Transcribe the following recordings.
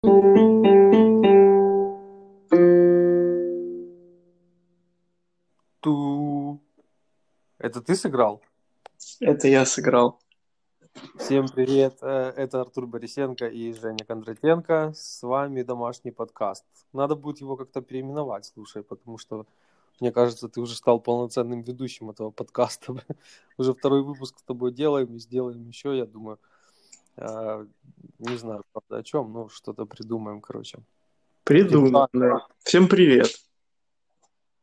Ту. Это ты сыграл? Это я сыграл. Всем привет, э, это Артур Борисенко и Женя Кондратенко. С вами домашний подкаст. Надо будет его как-то переименовать, слушай, потому что, мне кажется, ты уже стал полноценным ведущим этого подкаста. Уже второй выпуск с тобой делаем и сделаем еще, я думаю. Э, не знаю, правда, о чем, но что-то придумаем, короче. Придумаем, да. Всем привет.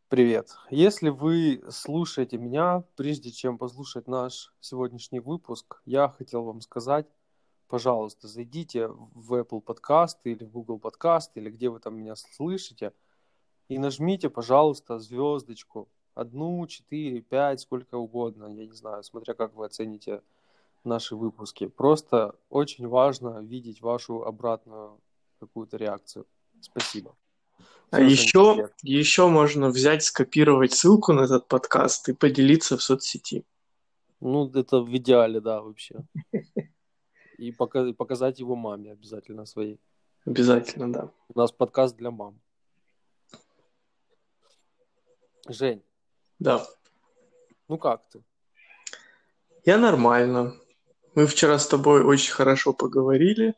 Привет. Если вы слушаете меня, прежде чем послушать наш сегодняшний выпуск, я хотел вам сказать, пожалуйста, зайдите в Apple Podcast или в Google Podcast, или где вы там меня слышите, и нажмите, пожалуйста, звездочку. Одну, четыре, пять, сколько угодно, я не знаю, смотря как вы оцените наши выпуски. Просто очень важно видеть вашу обратную какую-то реакцию. Спасибо. А еще, еще можно взять, скопировать ссылку на этот подкаст и поделиться в соцсети. Ну, это в идеале, да, вообще. И показать его маме обязательно своей. Обязательно, да. У нас подкаст для мам. Жень. Да. Ну как ты? Я нормально. Мы вчера с тобой очень хорошо поговорили,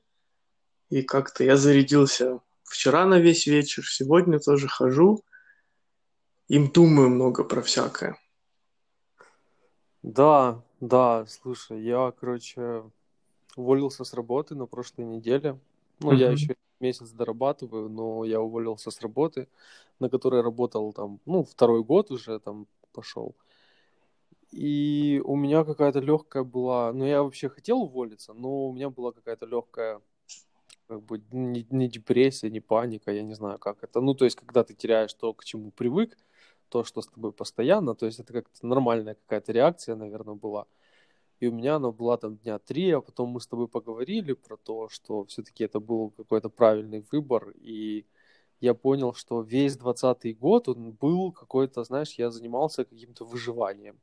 и как-то я зарядился вчера на весь вечер, сегодня тоже хожу, им думаю много про всякое. Да, да, слушай, я, короче, уволился с работы на прошлой неделе. Ну, uh-huh. я еще месяц дорабатываю, но я уволился с работы, на которой работал там, ну, второй год уже там пошел. И у меня какая-то легкая была, ну, я вообще хотел уволиться, но у меня была какая-то легкая как бы не, не депрессия, не паника, я не знаю, как это. Ну, то есть, когда ты теряешь то, к чему привык, то, что с тобой постоянно, то есть это как-то нормальная какая-то реакция, наверное, была. И у меня она была там дня три, а потом мы с тобой поговорили про то, что все-таки это был какой-то правильный выбор, и я понял, что весь двадцатый год он был какой-то, знаешь, я занимался каким-то выживанием.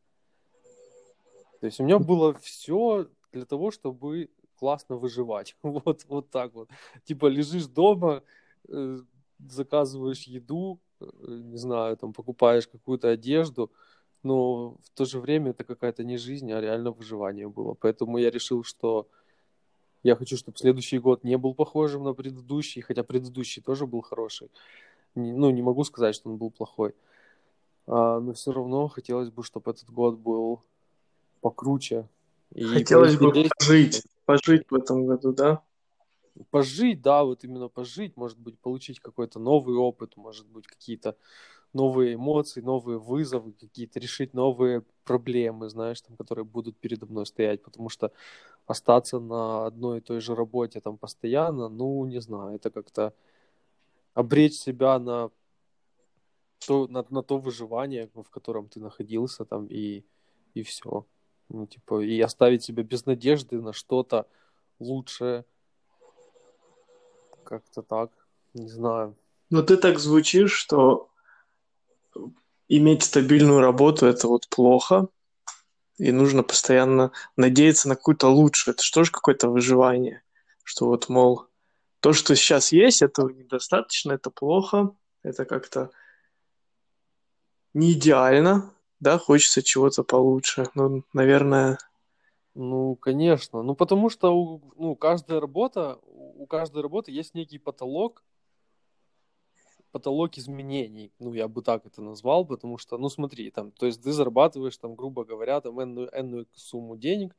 То есть у меня было все для того, чтобы классно выживать. Вот, вот так вот. Типа лежишь дома, э, заказываешь еду, э, не знаю, там покупаешь какую-то одежду, но в то же время это какая-то не жизнь, а реально выживание было. Поэтому я решил, что я хочу, чтобы следующий год не был похожим на предыдущий, хотя предыдущий тоже был хороший. Ну, не могу сказать, что он был плохой. А, но все равно хотелось бы, чтобы этот год был покруче. И хотелось бы пожить пожить в этом году, да? Пожить, да, вот именно пожить, может быть, получить какой-то новый опыт, может быть, какие-то новые эмоции, новые вызовы, какие-то решить новые проблемы, знаешь, там, которые будут передо мной стоять, потому что остаться на одной и той же работе там постоянно, ну, не знаю, это как-то обречь себя на то, на, на то выживание, в котором ты находился там, и, и все. Ну, типа, и оставить себя без надежды на что-то лучшее. Как-то так. Не знаю. Ну, ты так звучишь, что иметь стабильную работу это вот плохо, и нужно постоянно надеяться на какую-то лучшую. Это же какое-то выживание? Что вот, мол, то, что сейчас есть, этого недостаточно, это плохо, это как-то не идеально, да, хочется чего-то получше. Ну, наверное... Ну, конечно. Ну, потому что у, ну, каждая работа, у каждой работы есть некий потолок, потолок изменений, ну, я бы так это назвал, потому что, ну, смотри, там, то есть ты зарабатываешь, там, грубо говоря, там, энную, энную сумму денег,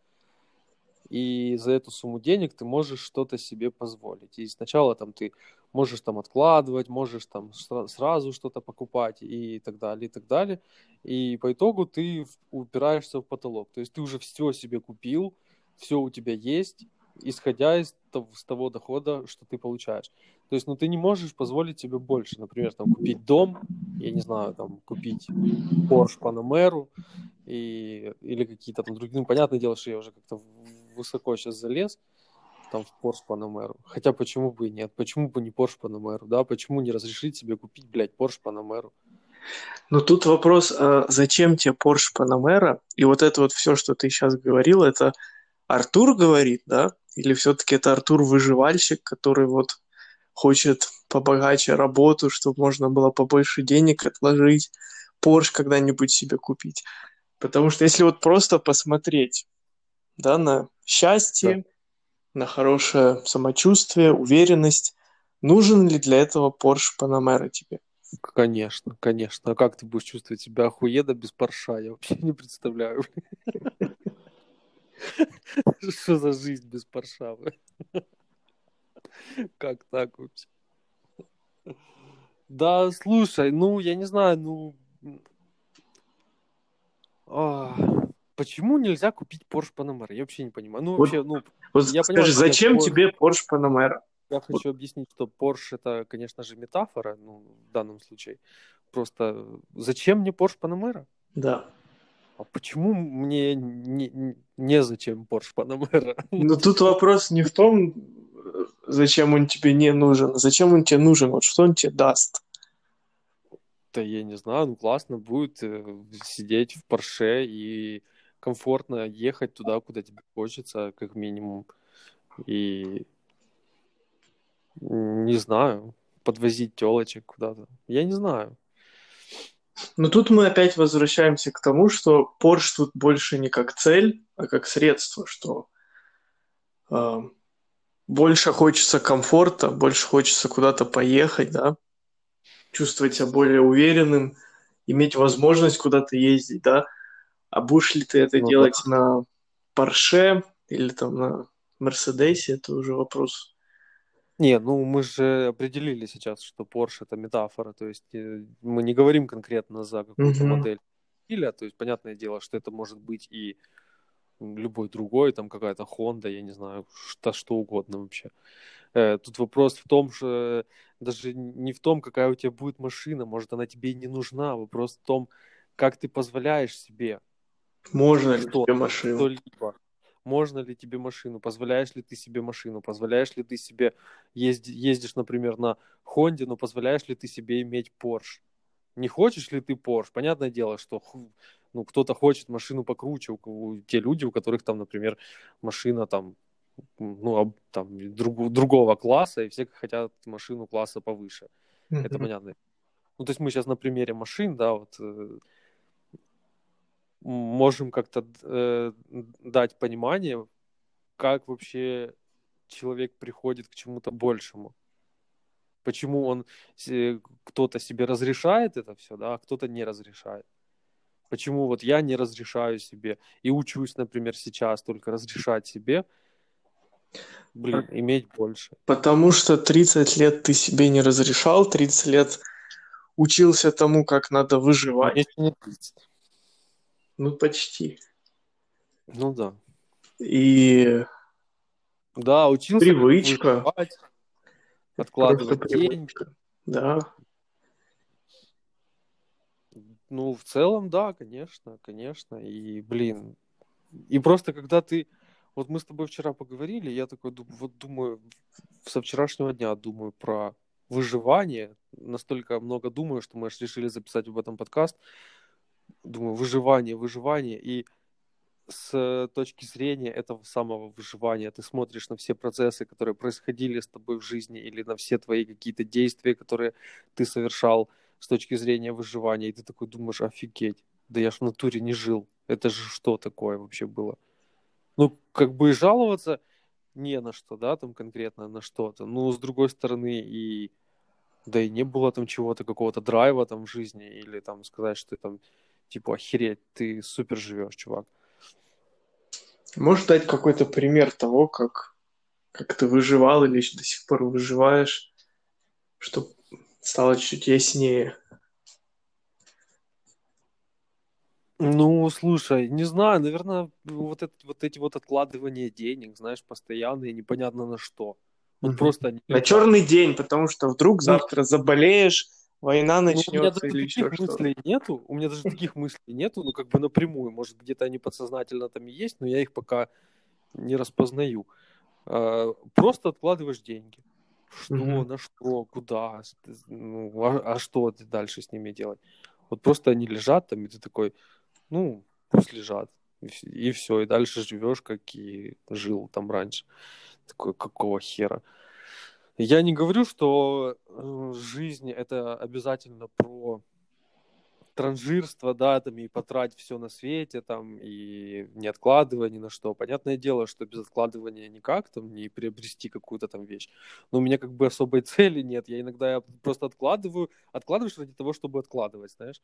и за эту сумму денег ты можешь что-то себе позволить. И сначала там ты можешь там откладывать, можешь там сразу что-то покупать и так далее, и так далее. И по итогу ты упираешься в потолок. То есть ты уже все себе купил, все у тебя есть, исходя из того, с того дохода, что ты получаешь. То есть, ну, ты не можешь позволить себе больше. Например, там, купить дом, я не знаю, там, купить Porsche Panamera и, или какие-то там другие. Ну, понятное дело, что я уже как-то высоко сейчас залез, там в Porsche Panamera. Хотя почему бы и нет? Почему бы не Porsche Panamera, да? Почему не разрешить себе купить, блядь, Porsche Panamera? Ну тут вопрос, а зачем тебе Porsche Panamera? И вот это вот все, что ты сейчас говорил, это Артур говорит, да? Или все-таки это Артур выживальщик, который вот хочет побогаче работу, чтобы можно было побольше денег отложить, Porsche когда-нибудь себе купить. Потому что если вот просто посмотреть да, на счастье, да. На хорошее самочувствие, уверенность, нужен ли для этого Porsche Panamera тебе? Конечно, конечно. А как ты будешь чувствовать себя охуеда без Порша? Я вообще не представляю. Что за жизнь без Порша? Как так вообще? Да, слушай, ну, я не знаю, ну... А, почему нельзя купить Porsche Panamera? Я вообще не понимаю. Ну, вот, вообще, ну... Вот я скажи, понимаю, зачем Porsche... тебе Porsche Panamera? Я хочу объяснить, что Porsche это, конечно же, метафора, ну, в данном случае. Просто зачем мне Porsche Panamera? Да. А почему мне не, не зачем Porsche Panamera? Ну, тут вопрос не в том, зачем он тебе не нужен, а зачем он тебе нужен, вот что он тебе даст. Да я не знаю, ну классно будет э, сидеть в Porsche и комфортно ехать туда, куда тебе хочется, как минимум. И не знаю, подвозить телочек куда-то. Я не знаю. Но тут мы опять возвращаемся к тому, что Porsche тут больше не как цель, а как средство, что э, больше хочется комфорта, больше хочется куда-то поехать, да, чувствовать себя более уверенным, иметь возможность куда-то ездить, да. А будешь ли ты это ну, делать да. на Porsche или там на Мерседесе, это уже вопрос не, ну мы же определили сейчас, что Porsche это метафора, то есть э, мы не говорим конкретно за какую-то mm-hmm. модель или, то есть понятное дело, что это может быть и любой другой, там какая-то Honda, я не знаю, что, что угодно вообще. Э, тут вопрос в том, что даже не в том, какая у тебя будет машина, может она тебе и не нужна, вопрос в том, как ты позволяешь себе. Можно ли тебе машину? Что-либо можно ли тебе машину, позволяешь ли ты себе машину, позволяешь ли ты себе езди, ездишь, например, на Хонде, но позволяешь ли ты себе иметь Porsche. Не хочешь ли ты Porsche? Понятное дело, что ну, кто-то хочет машину покруче, у, у, те люди, у которых там, например, машина там, ну, там друг, другого класса, и все хотят машину класса повыше. Mm-hmm. Это понятно. Ну, то есть мы сейчас на примере машин, да, вот э, можем как-то э, дать понимание, как вообще человек приходит к чему-то большему. Почему он кто-то себе разрешает это все, да, а кто-то не разрешает. Почему вот я не разрешаю себе и учусь, например, сейчас только разрешать себе, блин, иметь больше. Потому что 30 лет ты себе не разрешал, 30 лет учился тому, как надо выживать. Конечно, не 30. Ну, почти. Ну да. И да, учился привычка. Выживать, откладывать деньги. Да. Ну, в целом, да, конечно, конечно. И, блин, и просто когда ты... Вот мы с тобой вчера поговорили, я такой вот думаю, со вчерашнего дня думаю про выживание. Настолько много думаю, что мы аж решили записать об этом подкаст думаю, выживание, выживание, и с точки зрения этого самого выживания ты смотришь на все процессы, которые происходили с тобой в жизни, или на все твои какие-то действия, которые ты совершал с точки зрения выживания, и ты такой думаешь, офигеть, да я ж в натуре не жил, это же что такое вообще было? Ну, как бы жаловаться не на что, да, там конкретно на что-то, но с другой стороны и да и не было там чего-то, какого-то драйва там в жизни, или там сказать, что там типа, охереть, ты супер живешь, чувак. Можешь дать какой-то пример того, как, как ты выживал или до сих пор выживаешь, чтобы стало чуть яснее? Ну, слушай, не знаю, наверное, вот, это, вот эти вот откладывания денег, знаешь, постоянные, непонятно на что. Вот угу. просто... На черный день, потому что вдруг завтра заболеешь, война начнется ну, у меня даже или таких еще мыслей что нету, у меня даже таких мыслей нету, ну как бы напрямую, может где-то они подсознательно там и есть, но я их пока не распознаю. А, просто откладываешь деньги. Что, угу. на что, куда, ну, а, а что ты дальше с ними делать? Вот просто они лежат там, и ты такой, ну, пусть лежат. И, и все, и дальше живешь, как и жил там раньше. Такой, какого хера? Я не говорю, что э, жизнь это обязательно про транжирство, да, там, и потратить все на свете, там, и не откладывая ни на что. Понятное дело, что без откладывания никак, там, не приобрести какую-то там вещь. Но у меня как бы особой цели нет. Я иногда я просто откладываю, откладываешь ради того, чтобы откладывать, знаешь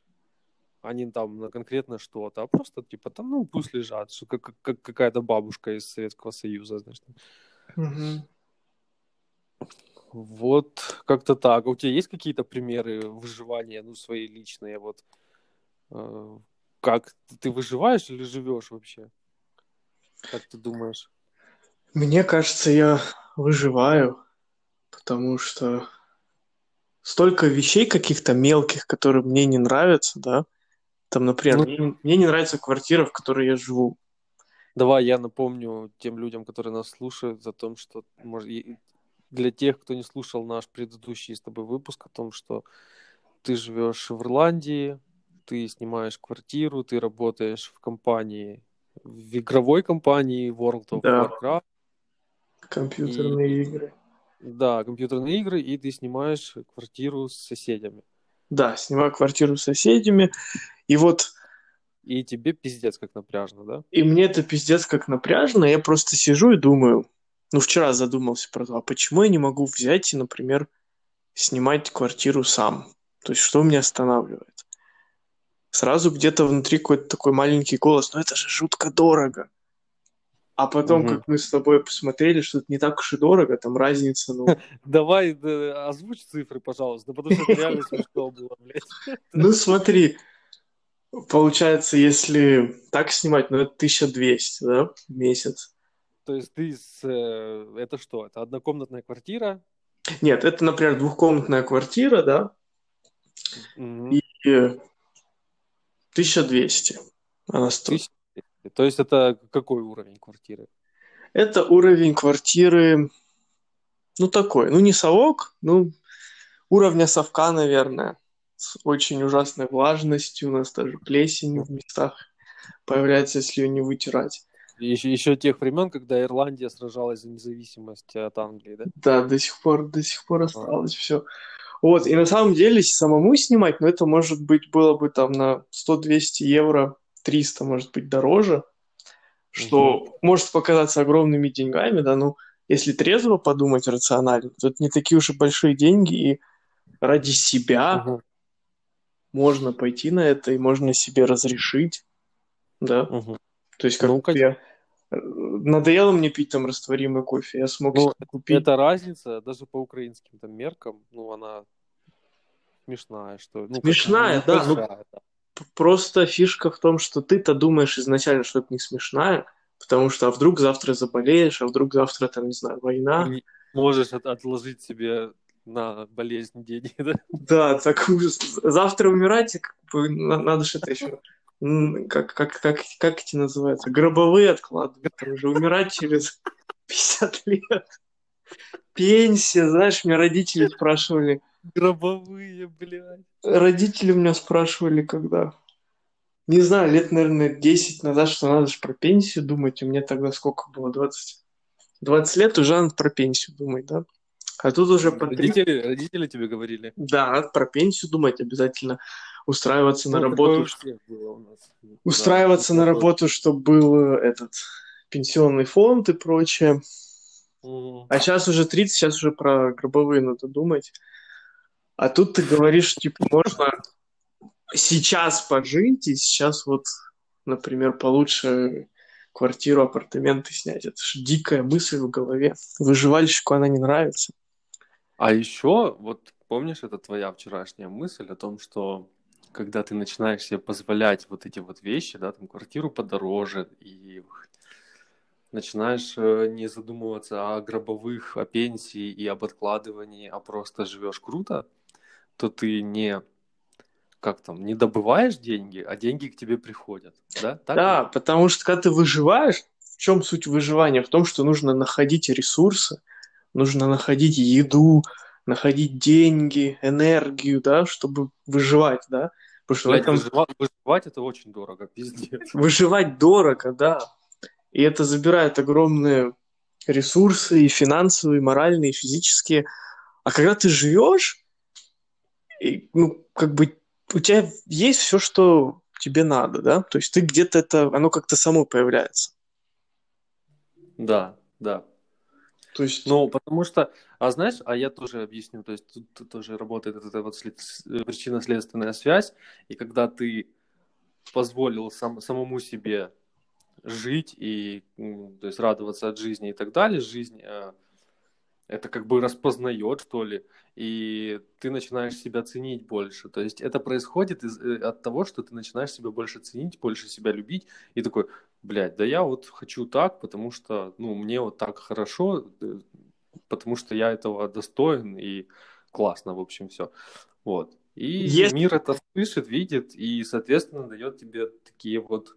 а не там на конкретно что-то, а просто типа там, ну, пусть лежат, как, как какая-то бабушка из Советского Союза, знаешь. Угу. Вот как-то так. А у тебя есть какие-то примеры выживания, ну, свои личные, вот э, как ты выживаешь или живешь вообще? Как ты думаешь? Мне кажется, я выживаю, потому что столько вещей каких-то мелких, которые мне не нравятся, да, там, например, ну, мне, мне не нравится квартира, в которой я живу. Давай я напомню тем людям, которые нас слушают, о том, что может, для тех, кто не слушал наш предыдущий с тобой выпуск, о том, что ты живешь в Ирландии, ты снимаешь квартиру, ты работаешь в компании, в игровой компании World of да. Warcraft. Компьютерные и, игры. Да, компьютерные игры, и ты снимаешь квартиру с соседями. Да, снимаю квартиру с соседями. И вот... И тебе пиздец как напряжно, да? И мне это пиздец как напряжно. Я просто сижу и думаю... Ну, вчера задумался про то, а почему я не могу взять и, например, снимать квартиру сам? То есть что меня останавливает? Сразу где-то внутри какой-то такой маленький голос, ну это же жутко дорого. А потом, угу. как мы с тобой посмотрели, что это не так уж и дорого, там разница, ну... Давай озвучь цифры, пожалуйста, потому что это реально смешно было, блядь. Ну смотри, получается, если так снимать, ну это 1200, да, в месяц. То есть ты с... Э, это что? Это однокомнатная квартира? Нет, это, например, двухкомнатная квартира, да, и 1200 она стоит. То есть это какой уровень квартиры? Это уровень квартиры, ну такой, ну не совок, ну уровня совка, наверное, с очень ужасной влажностью, у нас даже плесень в местах появляется, если ее не вытирать. Еще, еще тех времен, когда Ирландия сражалась за независимость от Англии, да? Да, до сих пор, до сих пор осталось а. все. Вот, и на самом деле самому снимать, ну это может быть было бы там на 100-200 евро 300, может быть, дороже, что угу. может показаться огромными деньгами, да, ну, если трезво подумать рационально, то это не такие уж и большие деньги, и ради себя угу. можно пойти на это, и можно себе разрешить, да. Угу. То есть, как ну, я... Надоело мне пить там растворимый кофе, я смог ну, купить. Это разница, даже по украинским там меркам, ну, она смешная, что... Ну, смешная, да, ну, да просто фишка в том, что ты-то думаешь изначально, что это не смешная, потому что а вдруг завтра заболеешь, а вдруг завтра там, не знаю, война. Не можешь от- отложить себе на болезнь деньги, да? Да, так ужас. Завтра умирать, как бы, надо же это еще как, как, как, как эти называются? Гробовые откладывать. Там уже умирать через 50 лет. Пенсия, знаешь, меня родители спрашивали, Гробовые, блядь. Родители меня спрашивали, когда. Не знаю, лет, наверное, 10 назад, что надо же про пенсию думать. У меня тогда сколько было? 20, 20 лет уже надо про пенсию думать, да? А тут уже по родители, родители тебе говорили? Да, про пенсию думать обязательно. Устраиваться ну, на работу. Устраиваться да, на работу, чтобы был э, этот пенсионный фонд и прочее. Угу. А сейчас уже 30, сейчас уже про гробовые надо думать. А тут ты говоришь, типа, можно сейчас пожить и сейчас вот, например, получше квартиру, апартаменты снять. Это же дикая мысль в голове. Выживальщику она не нравится. А еще, вот помнишь, это твоя вчерашняя мысль о том, что когда ты начинаешь себе позволять вот эти вот вещи, да, там квартиру подороже, и начинаешь э, не задумываться о гробовых, о пенсии и об откладывании, а просто живешь круто, то ты не как там, не добываешь деньги, а деньги к тебе приходят, да? Так да, ли? потому что когда ты выживаешь, в чем суть выживания? В том, что нужно находить ресурсы, нужно находить еду, находить деньги, энергию, да, чтобы выживать, да? Потому что Блядь, этом... выживать, выживать это очень дорого, пиздец. Выживать дорого, да. И это забирает огромное ресурсы и финансовые, и моральные, и физические. А когда ты живешь, и, ну, как бы у тебя есть все, что тебе надо, да? То есть ты где-то это, оно как-то само появляется. Да, да. То есть... Ну, потому что, а знаешь, а я тоже объясню, то есть тут, тоже работает эта вот след... причинно-следственная связь, и когда ты позволил сам, самому себе жить и то есть радоваться от жизни и так далее, жизнь э, это как бы распознает, что ли, и ты начинаешь себя ценить больше. То есть это происходит из, э, от того, что ты начинаешь себя больше ценить, больше себя любить, и такой, блядь, да я вот хочу так, потому что, ну, мне вот так хорошо, э, потому что я этого достоин, и классно, в общем, все. Вот. И Есть... мир это слышит, видит, и, соответственно, дает тебе такие вот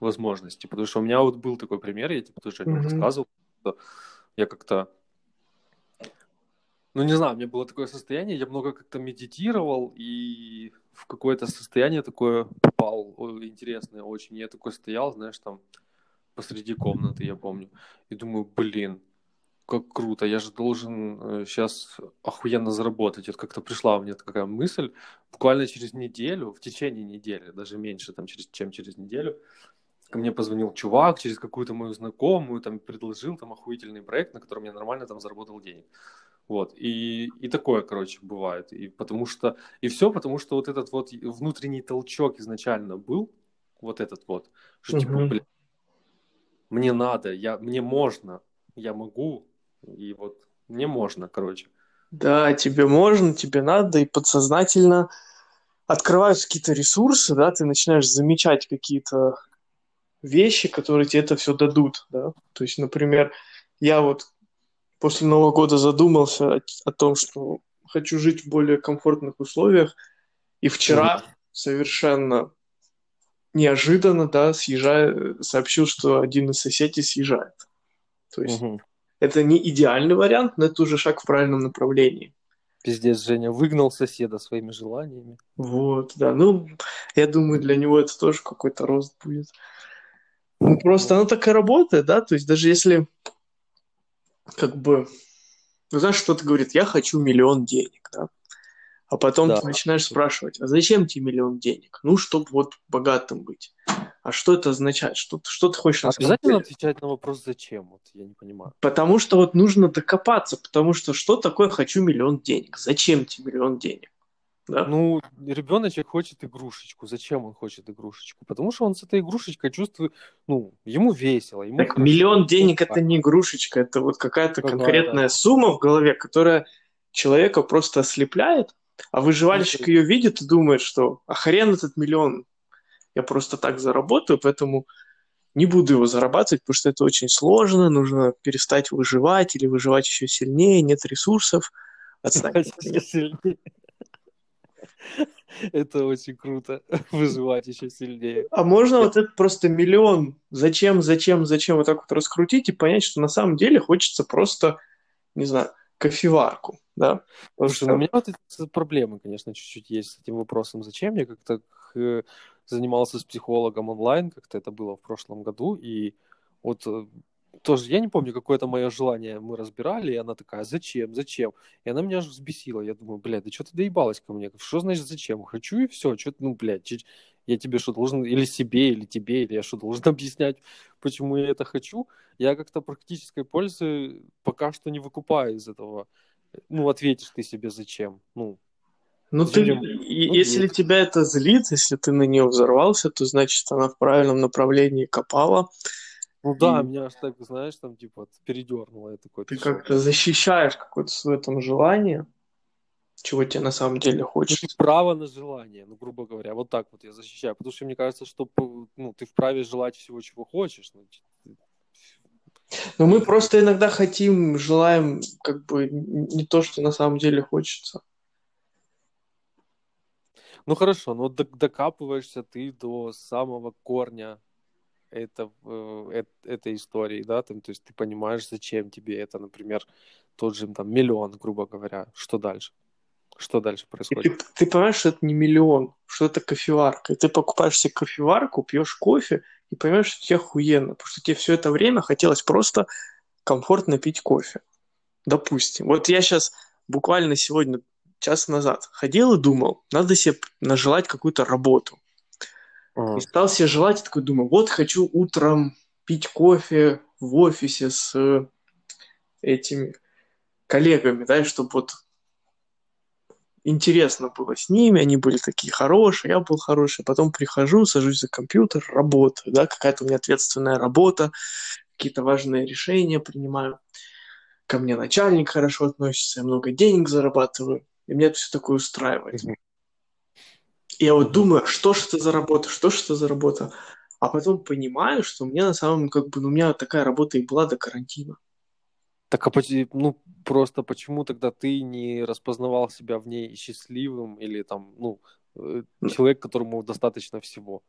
возможности. Потому что у меня вот был такой пример, я тебе тоже mm-hmm. рассказывал, что я как-то ну, не знаю, у меня было такое состояние, я много как-то медитировал, и в какое-то состояние такое попал, интересное очень. Я такой стоял, знаешь, там посреди комнаты, я помню, и думаю, блин, как круто, я же должен сейчас э, охуенно заработать. Вот как-то пришла у меня такая мысль, буквально через неделю, в течение недели, даже меньше, там, через, чем через неделю, ко мне позвонил чувак через какую-то мою знакомую, там, предложил там охуительный проект, на котором я нормально там заработал денег. Вот, и, и такое, короче, бывает. И потому что, и все потому что вот этот вот внутренний толчок изначально был, вот этот вот, что типа, блин, мне надо, я, мне можно, я могу, и вот мне можно, короче. Да, тебе можно, тебе надо, и подсознательно открываются какие-то ресурсы, да, ты начинаешь замечать какие-то вещи, которые тебе это все дадут, да. То есть, например, я вот после Нового года задумался о, о том, что хочу жить в более комфортных условиях. И вчера mm-hmm. совершенно неожиданно, да, съезжая, сообщил, что один из соседей съезжает. То есть mm-hmm. это не идеальный вариант, но это уже шаг в правильном направлении. Пиздец, Женя выгнал соседа своими желаниями. Вот, да. Ну, я думаю, для него это тоже какой-то рост будет. Ну, просто оно так и работает, да, то есть даже если как бы, ну, знаешь, кто-то говорит, я хочу миллион денег, да? А потом да. ты начинаешь спрашивать, а зачем тебе миллион денег? Ну, чтобы вот богатым быть. А что это означает? Что, что ты хочешь Обязательно отвечать на вопрос «зачем?» Вот я не понимаю. Потому что вот нужно докопаться, потому что что такое «хочу миллион денег»? Зачем тебе миллион денег? Да. Ну, ребеночек хочет игрушечку. Зачем он хочет игрушечку? Потому что он с этой игрушечкой чувствует, ну, ему весело. Ему так хорошо. миллион денег это не игрушечка, это вот какая-то Какая, конкретная да. сумма в голове, которая человека просто ослепляет, а выживальщик ее видит и думает, что а хрен этот миллион, я просто так заработаю, поэтому не буду его зарабатывать, потому что это очень сложно, нужно перестать выживать или выживать еще сильнее, нет ресурсов. Отстать. Это очень круто. Выживать еще сильнее. А можно вот это просто миллион зачем, зачем, зачем вот так вот раскрутить и понять, что на самом деле хочется просто, не знаю, кофеварку, да? Слушай, что... Ну, у меня вот эти проблемы, конечно, чуть-чуть есть с этим вопросом. Зачем? Я как-то занимался с психологом онлайн, как-то это было в прошлом году, и вот э, тоже, я не помню, какое-то мое желание мы разбирали, и она такая, зачем, зачем? И она меня аж взбесила. Я думаю, блядь, да что ты доебалась ко мне? Что значит зачем? Хочу и все. Что ну, блядь, я тебе что должен, или себе, или тебе, или я что должен объяснять, почему я это хочу? Я как-то практической пользы пока что не выкупаю из этого. Ну, ответишь ты себе зачем? Ну, ну, ты, ну, если нет. тебя это злит, если ты на нее взорвался, то значит она в правильном направлении копала. Ну да, и... меня аж так, знаешь, там типа передернуло. Я такой, ты как-то защищаешь какое-то свое там желание, чего тебе на самом деле хочется. Ну, право на желание, ну, грубо говоря, вот так вот я защищаю. Потому что мне кажется, что ну, ты вправе желать всего, чего хочешь. Ну, но мы просто иногда хотим, желаем как бы не то, что на самом деле хочется. Ну хорошо, но докапываешься ты до самого корня это, э, этой истории, да, там, то есть ты понимаешь, зачем тебе это, например, тот же там миллион, грубо говоря, что дальше? Что дальше происходит? Ты, ты понимаешь, что это не миллион, что это кофеварка. И ты покупаешь себе кофеварку, пьешь кофе и понимаешь, что тебе охуенно, потому что тебе все это время хотелось просто комфортно пить кофе. Допустим. Вот я сейчас буквально сегодня, час назад, ходил и думал, надо себе нажелать какую-то работу. И стал себе желать, и такой думаю, вот хочу утром пить кофе в офисе с э, этими коллегами, да, чтобы вот интересно было с ними, они были такие хорошие, я был хороший, потом прихожу, сажусь за компьютер, работаю, да, какая-то у меня ответственная работа, какие-то важные решения принимаю, ко мне начальник хорошо относится, я много денег зарабатываю, и меня это все такое устраивает. Мгм. Я вот думаю, что ж это за работа, что ж это за работа, а потом понимаю, что у меня на самом как бы, ну, у меня такая работа и была до карантина. Так а ну просто почему тогда ты не распознавал себя в ней счастливым или там, ну, э, человек, которому достаточно всего?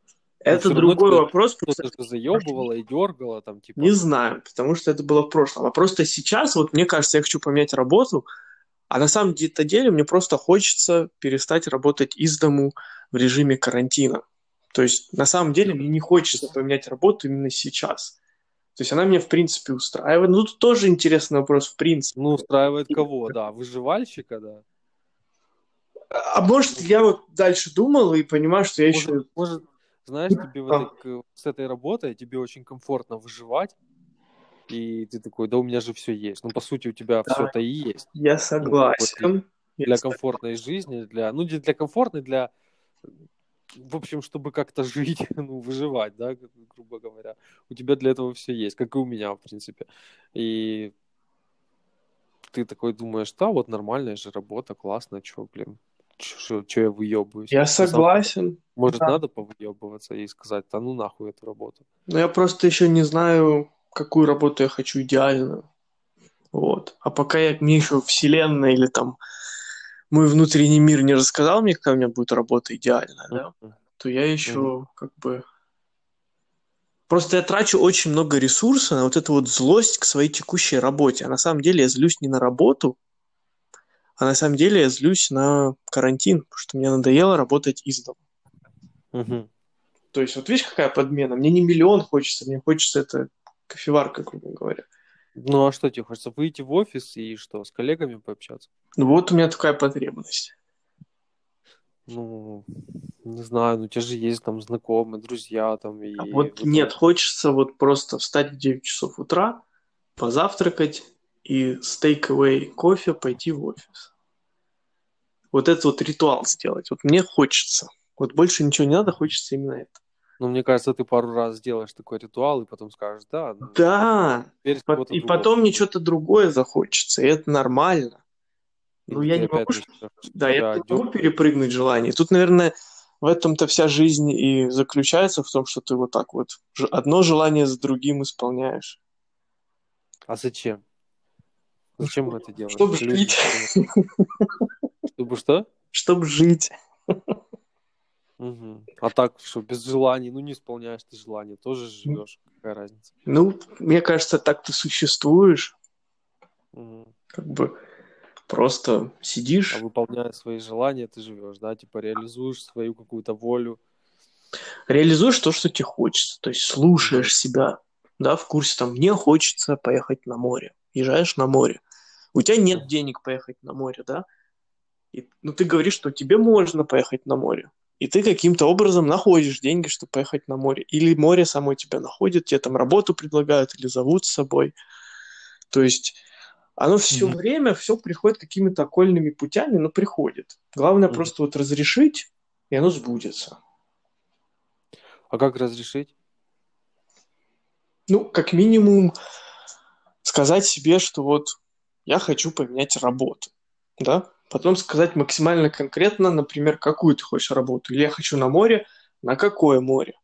Ну, Это равно другой тебя вопрос, Кто-то же заебывало и дергало, там, типа, не знаю, потому что это было в прошлом. А просто сейчас, вот мне кажется, я хочу поменять работу, а на самом де- деле мне просто хочется перестать работать из дому в режиме карантина. То есть на самом деле мне не хочется поменять работу именно сейчас. То есть она меня в принципе устраивает. Ну тут тоже интересный вопрос в принципе. ну, устраивает кого, да, выживальщика, да. А может я вот дальше думал и понимаю, что я еще... Может, может, знаешь, тебе в А. этой к- с этой работой тебе очень комфортно выживать, и ты такой, да у меня же все есть. Ну, по сути, у тебя Да. все-то и есть. Я согласен. Я Для с- комфортной жизни, для, ну, не для комфортной, для, в общем, чтобы как-то жить, ну, выживать, да, гру- грубо говоря. У тебя для этого все есть, как и у меня, в принципе. И ты такой думаешь, да, вот нормальная же работа, классно, чё, блин, чё я выебываюсь? Я согласен. Может, Да. надо повыебываться и сказать, да ну нахуй эту работу. Но я просто еще не знаю, какую работу я хочу идеальную. Вот. А пока я, мне еще вселенная или там мой внутренний мир не рассказал мне, какая у меня будет работа идеальная, да, то я еще как бы... Просто я трачу очень много ресурса на вот эту вот злость к своей текущей работе. А на самом деле я злюсь не на работу, а на самом деле я злюсь на карантин, потому что мне надоело работать из дома. Мгм. То есть вот видишь, какая подмена? Мне не миллион хочется, мне хочется это кофеварка, грубо говоря. Ну а что тебе хочется? Выйти в офис и что, с коллегами пообщаться? Ну вот у меня такая потребность. Ну, не знаю, ну у тебя же есть там знакомые, друзья там и... А вот нет, хочется вот просто встать в 9 часов утра, позавтракать и с take-away кофе пойти в офис. Вот этот вот ритуал сделать. Вот мне хочется. Вот больше ничего не надо, хочется именно это. Ну, мне кажется, ты пару раз сделаешь такой ритуал и потом скажешь, да, ну, Да, и другого потом мне что-то другое захочется, и это нормально. Ну, я не могу, начнешь да, я не могу перепрыгнуть желание. Тут, наверное, в этом-то вся жизнь и заключается в том, что ты вот так вот одно желание за другим исполняешь. А зачем? Зачем мы это делаем? Чтобы жить. Чтобы что? Чтобы жить. Мгм. А так, что без желаний, ну не исполняешь ты желания, тоже живешь. Какая разница? Ну, мне кажется, так ты существуешь, Мгм. как бы просто сидишь. А выполняя свои желания, ты живешь, да? Типа реализуешь свою какую-то волю. реализуешь то, что тебе хочется, то есть слушаешь себя, да, в курсе там, мне хочется поехать на море, езжаешь на море, у тебя нет денег поехать на море, да, и, ну ты говоришь, что тебе можно поехать на море, и ты каким-то образом находишь деньги, чтобы поехать на море, или море само тебя находит, тебе там работу предлагают или зовут с собой, то есть оно все Мгм. время, все приходит какими-то окольными путями, но приходит. Главное Мгм. просто вот разрешить, и оно сбудется. А как разрешить? ну, как минимум, сказать себе, что вот я хочу поменять работу, да, потом сказать максимально конкретно, например, какую ты хочешь работу, или я хочу на море, на какое море.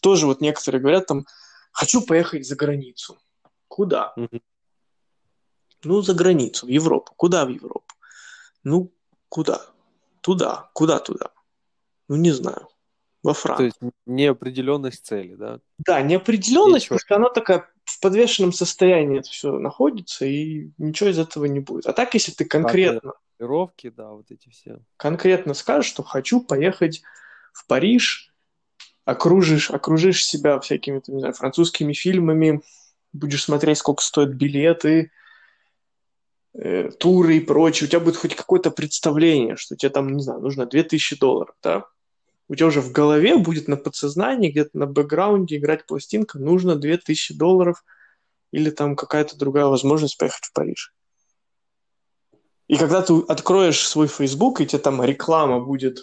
Тоже вот некоторые говорят там, хочу поехать за границу. Куда? Мгм. Ну, за границу, в Европу. Куда в Европу? Ну, куда? Туда. Куда туда? Ну, не знаю. Во То Францию. есть неопределенность цели, да? Да, неопределенность, Ничего. потому что она такая подвешенном состоянии это все находится, и ничего из этого не будет. А так, если ты конкретно, Формулировки, да, вот эти все. конкретно скажешь, что хочу поехать в Париж, окружишь, окружишь себя всякими, там, не знаю, французскими фильмами, будешь смотреть, сколько стоят билеты, э, туры и прочее, у тебя будет хоть какое-то представление, что тебе там, не знаю, нужно 2000 долларов, да? У тебя уже в голове будет на подсознании, где-то на бэкграунде играть пластинка, нужно 2000 долларов или там какая-то другая возможность поехать в Париж. И когда ты откроешь свой Facebook, и тебе там реклама будет,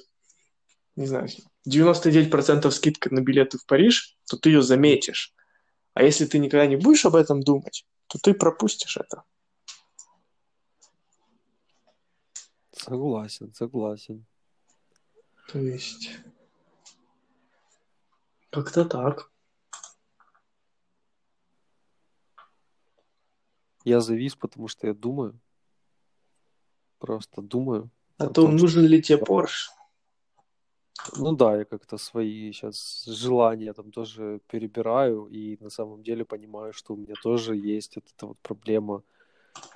не знаю, 99% скидка на билеты в Париж, то ты ее заметишь. А если ты никогда не будешь об этом думать, то ты пропустишь это. Согласен, согласен. То есть... Как-то так. Я завис, потому что я думаю. Просто думаю. А о то том, нужен что... ли тебе Порш? Ну да, я как-то свои сейчас желания там тоже перебираю и на самом деле понимаю, что у меня тоже есть вот эта вот проблема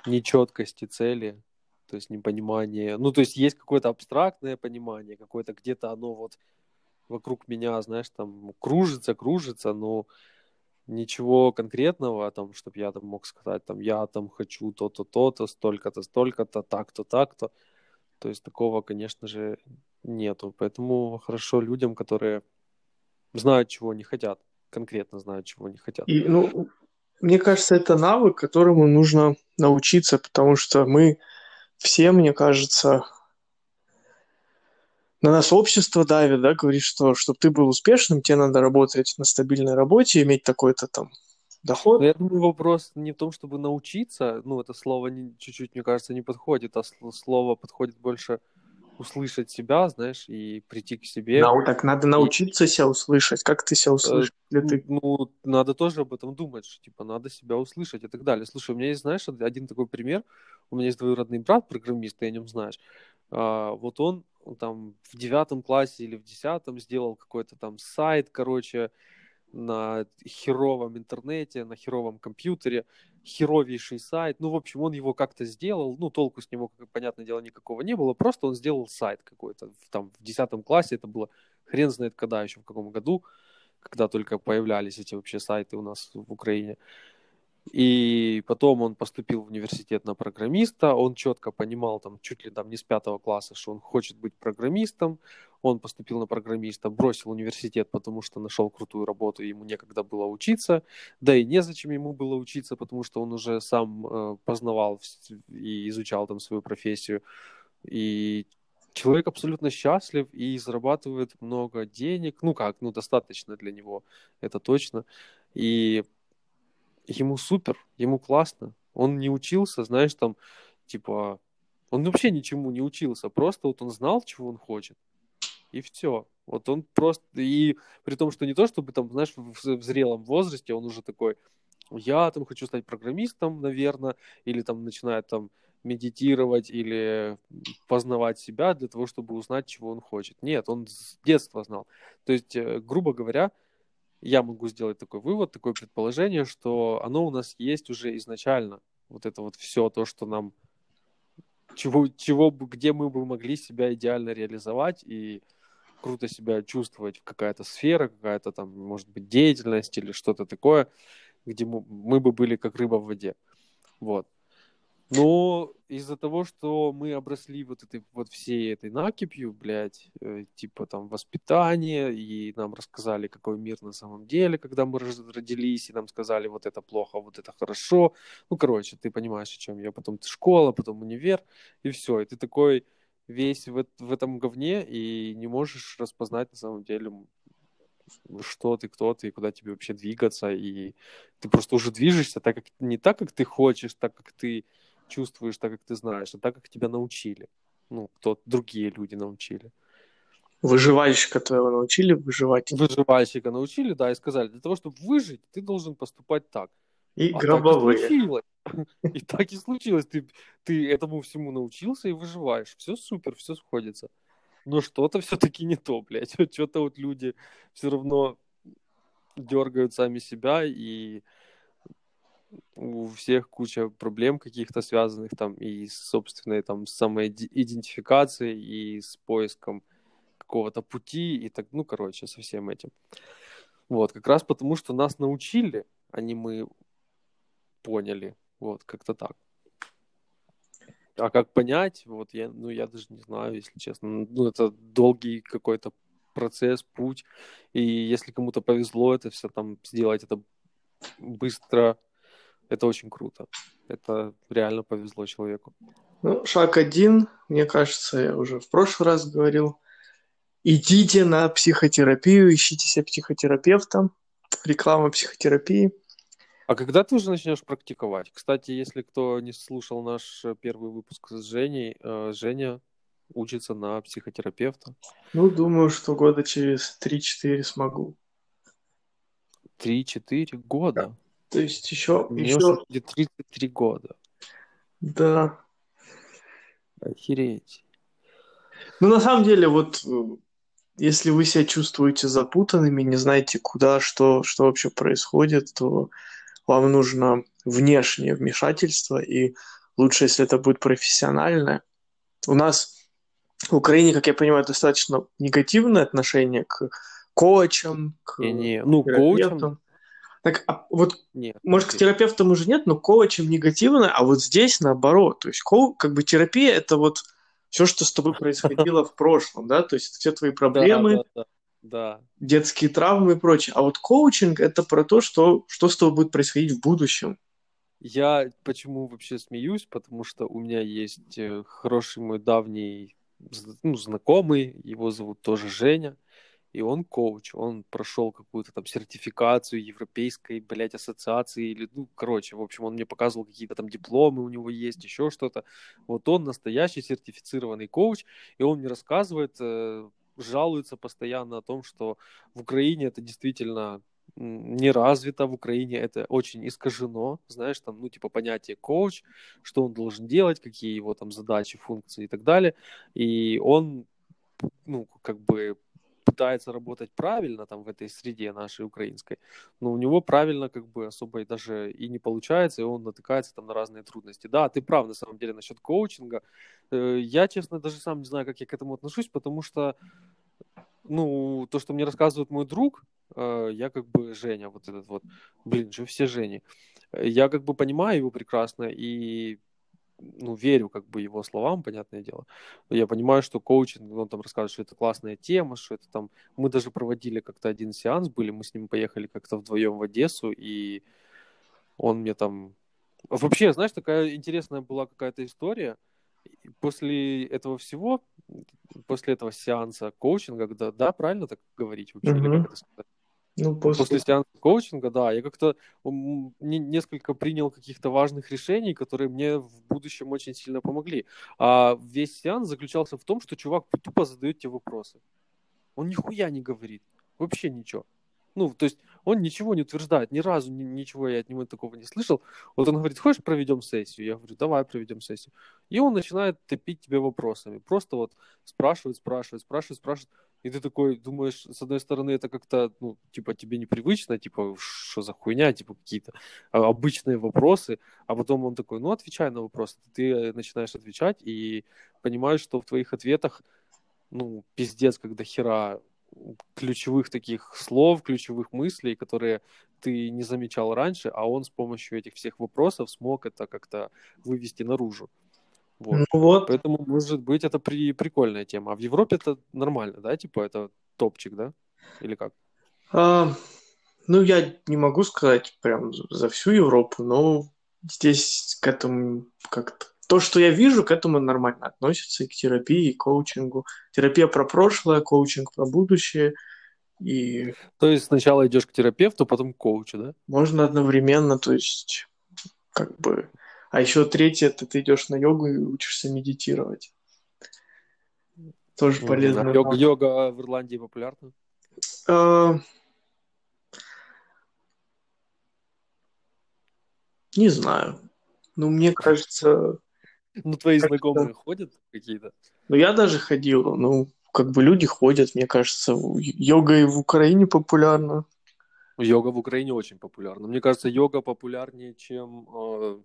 нечеткости цели, то есть непонимание. Ну, то есть есть какое-то абстрактное понимание, какое-то где-то оно вот вокруг меня, знаешь, там кружится, кружится, но ничего конкретного, там, чтобы я там мог сказать, там, я там хочу то-то, то-то, столько-то, столько-то, так-то, так-то. То есть такого, конечно же, нету. Поэтому хорошо людям, которые знают, чего они хотят, конкретно знают, чего они хотят. И, ну, мне кажется, это навык, которому нужно научиться, потому что мы все, мне кажется, на нас общество давит, да, говорит, что чтобы ты был успешным, тебе надо работать на стабильной работе, иметь такой-то там доход. Но я думаю, вопрос не в том, чтобы научиться, ну, это слово не, чуть-чуть, мне кажется, не подходит, а слово подходит больше услышать себя, знаешь, и прийти к себе. Да, так надо научиться и... себя услышать. Как ты себя услышишь? Э, ты... Ну, надо тоже об этом думать, что, типа, надо себя услышать и так далее. Слушай, у меня есть, знаешь, один такой пример. У меня есть двоюродный брат, программист, ты о нем знаешь. А, вот он там в девятом классе или в десятом сделал какой-то там сайт, короче, на херовом интернете, на херовом компьютере, херовейший сайт. Ну, в общем, он его как-то сделал. Ну, толку с него, понятное дело, никакого не было. Просто он сделал сайт какой-то. Там в десятом классе это было хрен знает когда еще, в каком году, когда только появлялись эти вообще сайты у нас в Украине. И потом он поступил в университет на программиста, он четко понимал там чуть ли там не с пятого класса, что он хочет быть программистом, он поступил на программиста, бросил университет, потому что нашел крутую работу, и ему некогда было учиться, да и незачем ему было учиться, потому что он уже сам э, познавал и изучал там свою профессию, и человек абсолютно счастлив и зарабатывает много денег, ну как, ну достаточно для него, это точно, и ему супер, ему классно. Он не учился, знаешь, там, типа, он вообще ничему не учился, просто вот он знал, чего он хочет. И все. Вот он просто, и при том, что не то, чтобы там, знаешь, в, в зрелом возрасте он уже такой, я там хочу стать программистом, наверное, или там начинает там медитировать или познавать себя для того, чтобы узнать, чего он хочет. Нет, он с детства знал. То есть, э, грубо говоря, я могу сделать такой вывод, такое предположение, что оно у нас есть уже изначально. Вот это вот все то, что нам чего, чего бы, где мы бы могли себя идеально реализовать и круто себя чувствовать в какая-то сфера, какая-то там, может быть, деятельность или что-то такое, где мы, мы бы были как рыба в воде. Вот. Но из-за того, что мы обросли вот этой вот всей этой накипью, блядь, э, типа там воспитание, и нам рассказали, какой мир на самом деле, когда мы родились, и нам сказали, вот это плохо, вот это хорошо. Ну, короче, ты понимаешь, о чем я. Потом ты школа, потом универ, и все. И ты такой весь в, в этом говне, и не можешь распознать на самом деле что ты, кто ты, куда тебе вообще двигаться, и ты просто уже движешься так, как, не так, как ты хочешь, так, как ты чувствуешь так, как ты знаешь, а так, как тебя научили. Ну, кто другие люди научили. Выживальщика твоего научили выживать? Выживальщика научили, да, и сказали, для того, чтобы выжить, ты должен поступать так. И а гробовые. Так и, случилось. и так и случилось. Ты, ты этому всему научился и выживаешь. Все супер, все сходится. Но что-то все-таки не то, блядь. Что-то вот люди все равно дергают сами себя и у всех куча проблем каких-то связанных там и с собственной там самоидентификацией, и с поиском какого-то пути, и так, ну, короче, со всем этим. Вот, как раз потому, что нас научили, а не мы поняли. Вот, как-то так. А как понять, вот я, ну, я даже не знаю, если честно. Ну, это долгий какой-то процесс, путь. И если кому-то повезло это все там сделать, это быстро, это очень круто. Это реально повезло человеку. Ну, шаг один, мне кажется, я уже в прошлый раз говорил, идите на психотерапию, ищите себе психотерапевта, реклама психотерапии. А когда ты уже начнешь практиковать? Кстати, если кто не слушал наш первый выпуск с Женей, э, Женя учится на психотерапевта. Ну, думаю, что года через 3-4 смогу. 3-4 года? Да. То есть еще... Мне еще... уже будет 33 года. Да. Охереть. Ну, на самом деле, вот если вы себя чувствуете запутанными, не знаете, куда, что, что вообще происходит, то вам нужно внешнее вмешательство, и лучше, если это будет профессиональное. У нас в Украине, как я понимаю, достаточно негативное отношение к коучам, к не, не. Ну, коучам... Так, а вот, нет, может, к терапевтам уже нет, но коучам негативно, а вот здесь наоборот. То есть, коу, как бы терапия – это вот все, что с тобой происходило в прошлом, да, то есть все твои проблемы, да, да, да. детские травмы и прочее. А вот коучинг – это про то, что, что с тобой будет происходить в будущем. Я почему вообще смеюсь, потому что у меня есть э, хороший мой давний ну, знакомый, его зовут тоже Женя, и он коуч, он прошел какую-то там сертификацию европейской, блядь, ассоциации, или, ну, короче, в общем, он мне показывал какие-то там дипломы у него есть, еще что-то. Вот он настоящий сертифицированный коуч, и он мне рассказывает, э, жалуется постоянно о том, что в Украине это действительно не развито в Украине, это очень искажено, знаешь, там, ну, типа, понятие коуч, что он должен делать, какие его там задачи, функции и так далее, и он, ну, как бы пытается работать правильно там в этой среде нашей украинской, но у него правильно как бы особо и даже и не получается, и он натыкается там на разные трудности. Да, ты прав на самом деле насчет коучинга. Э, я, честно, даже сам не знаю, как я к этому отношусь, потому что ну, то, что мне рассказывает мой друг, э, я как бы Женя, вот этот вот, блин, же все Жени. Я как бы понимаю его прекрасно и ну, верю как бы его словам, понятное дело. Я понимаю, что коучинг, он там рассказывает, что это классная тема, что это там... Мы даже проводили как-то один сеанс, были, мы с ним поехали как-то вдвоем в Одессу, и он мне там... Вообще, знаешь, такая интересная была какая-то история. После этого всего, после этого сеанса коучинга, да, да правильно так говорить вообще, mm-hmm. или как это сказать? Ну, после... после сеанса коучинга, да, я как-то несколько принял каких-то важных решений, которые мне в будущем очень сильно помогли. А весь сеанс заключался в том, что чувак тупо задает тебе вопросы. Он нихуя не говорит. Вообще ничего. Ну, то есть он ничего не утверждает, ни разу ни, ничего я от него такого не слышал. Вот он говорит, хочешь проведем сессию? Я говорю, давай проведем сессию. И он начинает топить тебя вопросами. Просто вот спрашивает, спрашивает, спрашивает, спрашивает. И ты такой думаешь, с одной стороны, это как-то, ну, типа, тебе непривычно, типа, что за хуйня, типа, какие-то а, обычные вопросы, а потом он такой, ну, отвечай на вопросы. Ты начинаешь отвечать и понимаешь, что в твоих ответах, ну, пиздец, когда хера ключевых таких слов, ключевых мыслей, которые ты не замечал раньше, а он с помощью этих всех вопросов смог это как-то вывести наружу. Вот. Ну вот. Поэтому, может быть, это при, прикольная тема. А в Европе это нормально, да? Типа это топчик, да? Или как? А, ну, я не могу сказать прям за всю Европу, но здесь к этому как-то... То, что я вижу, к этому нормально относится и к терапии, и к коучингу. Терапия про прошлое, коучинг про будущее. И... То есть сначала идешь к терапевту, потом к коучу, да? Можно одновременно, то есть как бы а еще третье, это ты идешь на йогу и учишься медитировать. Тоже mm полезно. Йога, йога в Ирландии популярна? А... Не знаю. Ну, мне кажется... Ну, твои кажется... знакомые ходят какие-то? Ну, я даже ходил. Ну, как бы люди ходят, мне кажется. Йога и в Украине популярна. Йога в Украине очень популярна. Мне кажется, йога популярнее, чем э,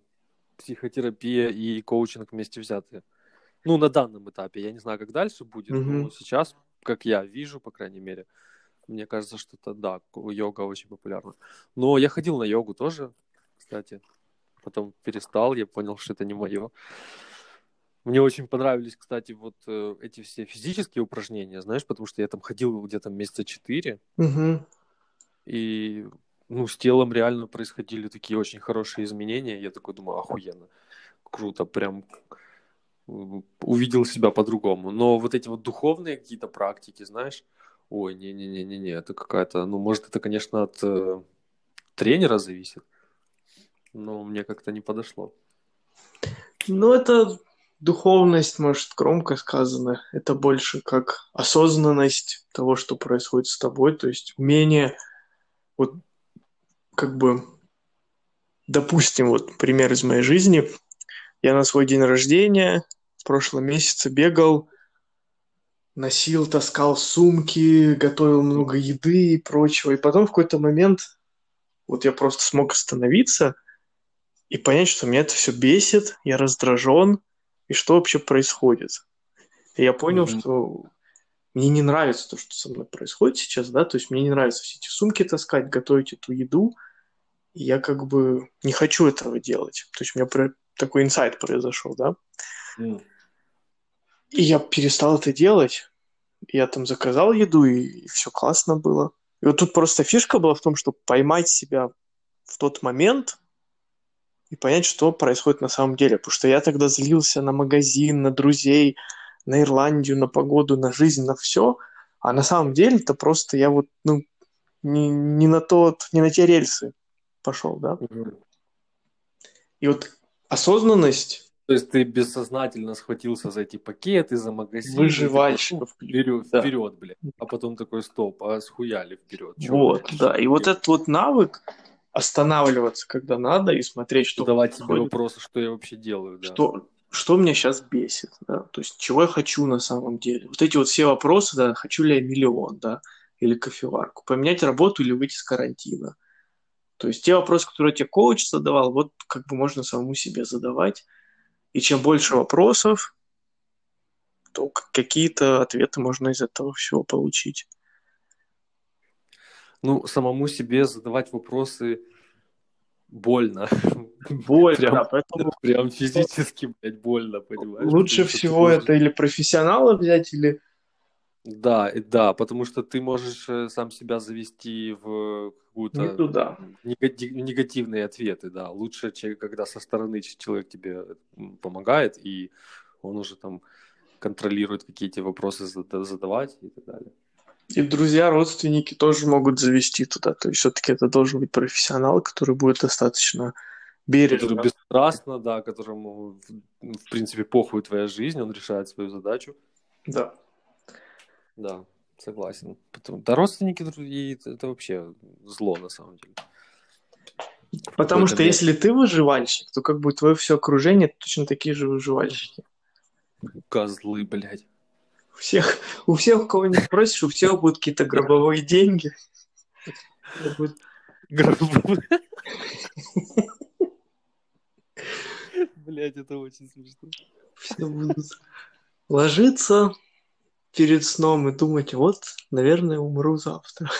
психотерапия и коучинг вместе взятые. Ну, на данном этапе. Я не знаю, как дальше будет, mm-hmm. но сейчас, как я вижу, по крайней мере, мне кажется, что это, да, йога очень популярна. Но я ходил на йогу тоже, кстати. потом перестал, я понял, что это не мое. Мне очень понравились, кстати, вот э, эти все физические упражнения, знаешь, потому что я там ходил где-то месяца четыре, Угу. и ну, с телом реально происходили такие очень хорошие изменения. Я такой думаю, охуенно, круто, прям увидел себя по-другому. Но вот эти вот духовные какие-то практики, знаешь, ой, не-не-не-не, это какая-то, ну, может, это, конечно, от э, тренера зависит, но мне как-то не подошло. Ну, это духовность, может, громко сказано. Это больше как осознанность того, что происходит с тобой. То есть умение вот как бы, допустим, вот пример из моей жизни. Я на свой день рождения в прошлом месяце бегал, носил, таскал сумки, готовил много еды и прочего. И потом в какой-то момент вот я просто смог остановиться и понять, что меня это все бесит, я раздражен, и что вообще происходит. И я понял, Мгм. что мне не нравится то, что со мной происходит сейчас, да, то есть мне не нравится все эти сумки таскать, готовить эту еду, я как бы не хочу этого делать. То есть у меня такой инсайт произошел, да. М. И я перестал это делать. Я там заказал еду, и, все классно было. И вот тут просто фишка была в том, чтобы поймать себя в тот момент и понять, что происходит на самом деле. Потому что я тогда злился на магазин, на друзей, на Ирландию, на погоду, на жизнь, на все. А на самом деле это просто я вот, ну, не, не на тот, не на те рельсы пошел, да. И вот осознанность То есть ты бессознательно схватился за эти пакеты, за магазин. выживальщиков. Вперед, Да. вперед, блядь. А потом такой, стоп, а схуяли вперед. Чё, Вот, блядь, да. И вот этот вот навык останавливаться, когда надо, и смотреть, что Задавать себе вопросы, что я вообще делаю, да. что, что меня сейчас бесит, да, то есть чего я хочу на самом деле. Вот эти вот все вопросы, да, хочу ли я миллион, да, или кофеварку, поменять работу или выйти с карантина. То есть те вопросы, которые тебе коуч задавал, вот как бы можно самому себе задавать. И чем больше вопросов, то какие-то ответы можно из этого всего получить. Ну, самому себе задавать вопросы больно. Больно, Прям- да, поэтому Прям физически, блядь, больно, понимаешь? лучше всего это или профессионала взять, или Да, да, потому что ты можешь э, сам себя завести в какую-то не туда. негативные ответы, да. Лучше, когда со стороны человек тебе помогает, и он уже там контролирует, какие эти вопросы зада- задавать и так далее. И друзья, родственники тоже могут завести туда. То есть все-таки это должен быть профессионал, который будет достаточно бережно. Который бесстрастно, да, которому, в, в принципе, похуй твоя жизнь, он решает свою задачу. Да. Да, согласен. Потом, да, родственники другие, это, это вообще зло, на самом деле. Потому что мере. если ты выживальщик, то как бы твое все окружение точно такие же выживальщики. Козлы, блядь. У всех, у всех, кого не спросишь, у всех будут какие-то гробовые деньги. Будет Блять, это очень смешно. Все будут ложиться перед сном и думать, вот, наверное, умру завтра.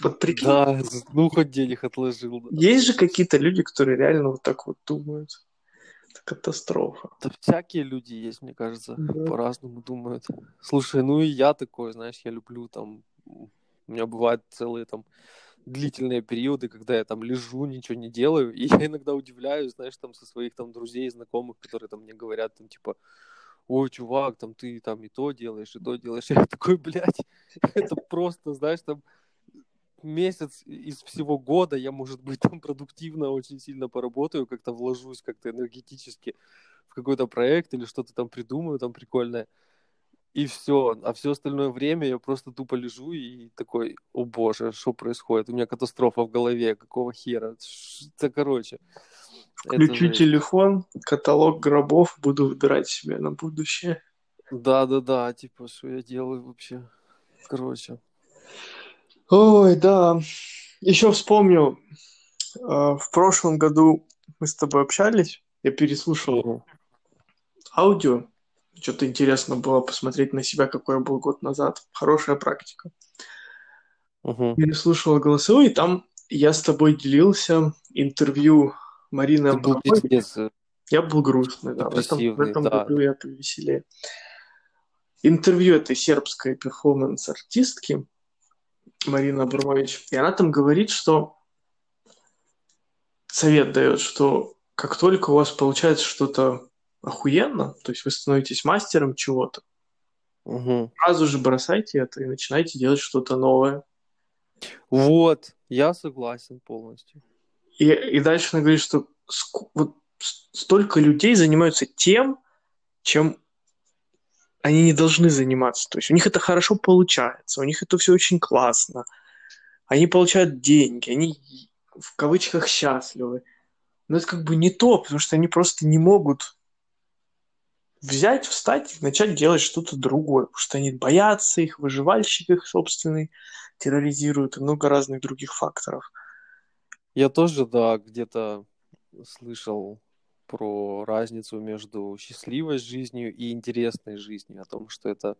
Вот прикинь, Да, ну хоть денег отложил. Да. есть же какие-то люди, которые реально вот так вот думают. Это катастрофа. Да всякие люди есть, мне кажется, Да. по-разному думают. Слушай, ну и я такой, знаешь, я люблю там... У меня бывают целые там длительные периоды, когда я там лежу, ничего не делаю, и я иногда удивляюсь, знаешь, там со своих там друзей, знакомых, которые там мне говорят, там типа, ой, чувак, там ты там и то делаешь, и то делаешь. Я такой, блядь, это просто, знаешь, там месяц из всего года я, может быть, там продуктивно очень сильно поработаю, как-то вложусь как-то энергетически в какой-то проект или что-то там придумаю там прикольное. И все. А все остальное время я просто тупо лежу и такой, о боже, что происходит? У меня катастрофа в голове, какого хера? Это короче. Это Включу жесть. телефон, каталог гробов, буду выбирать себе на будущее. Да-да-да, типа, что я делаю вообще? Короче. Ой, да. Еще вспомню, э, в прошлом году мы с тобой общались, я переслушал аудио. Что-то интересно было посмотреть на себя, какой я был год назад. Хорошая практика. Переслушал голосовой, и там я с тобой делился интервью Был Абрамович. э, Я был грустный, да. В этом, в этом да. году я повеселее. Интервью этой сербской перформанс-артистки Марины Абрамович. И она там говорит, что совет дает, что как только у вас получается что-то охуенно, то есть вы становитесь мастером чего-то, Мгм. сразу же бросайте это и начинайте делать что-то новое. Вот, я согласен полностью. И, и дальше она говорит, что вот столько людей занимаются тем, чем они не должны заниматься. То есть у них это хорошо получается, у них это все очень классно. Они получают деньги, они в кавычках счастливы. Но это как бы не то, потому что они просто не могут взять, встать и начать делать что-то другое, потому что они боятся, их выживальщик их собственный терроризирует и много разных других факторов. Я тоже, да, где-то слышал про разницу между счастливой жизнью и интересной жизнью, о том, что это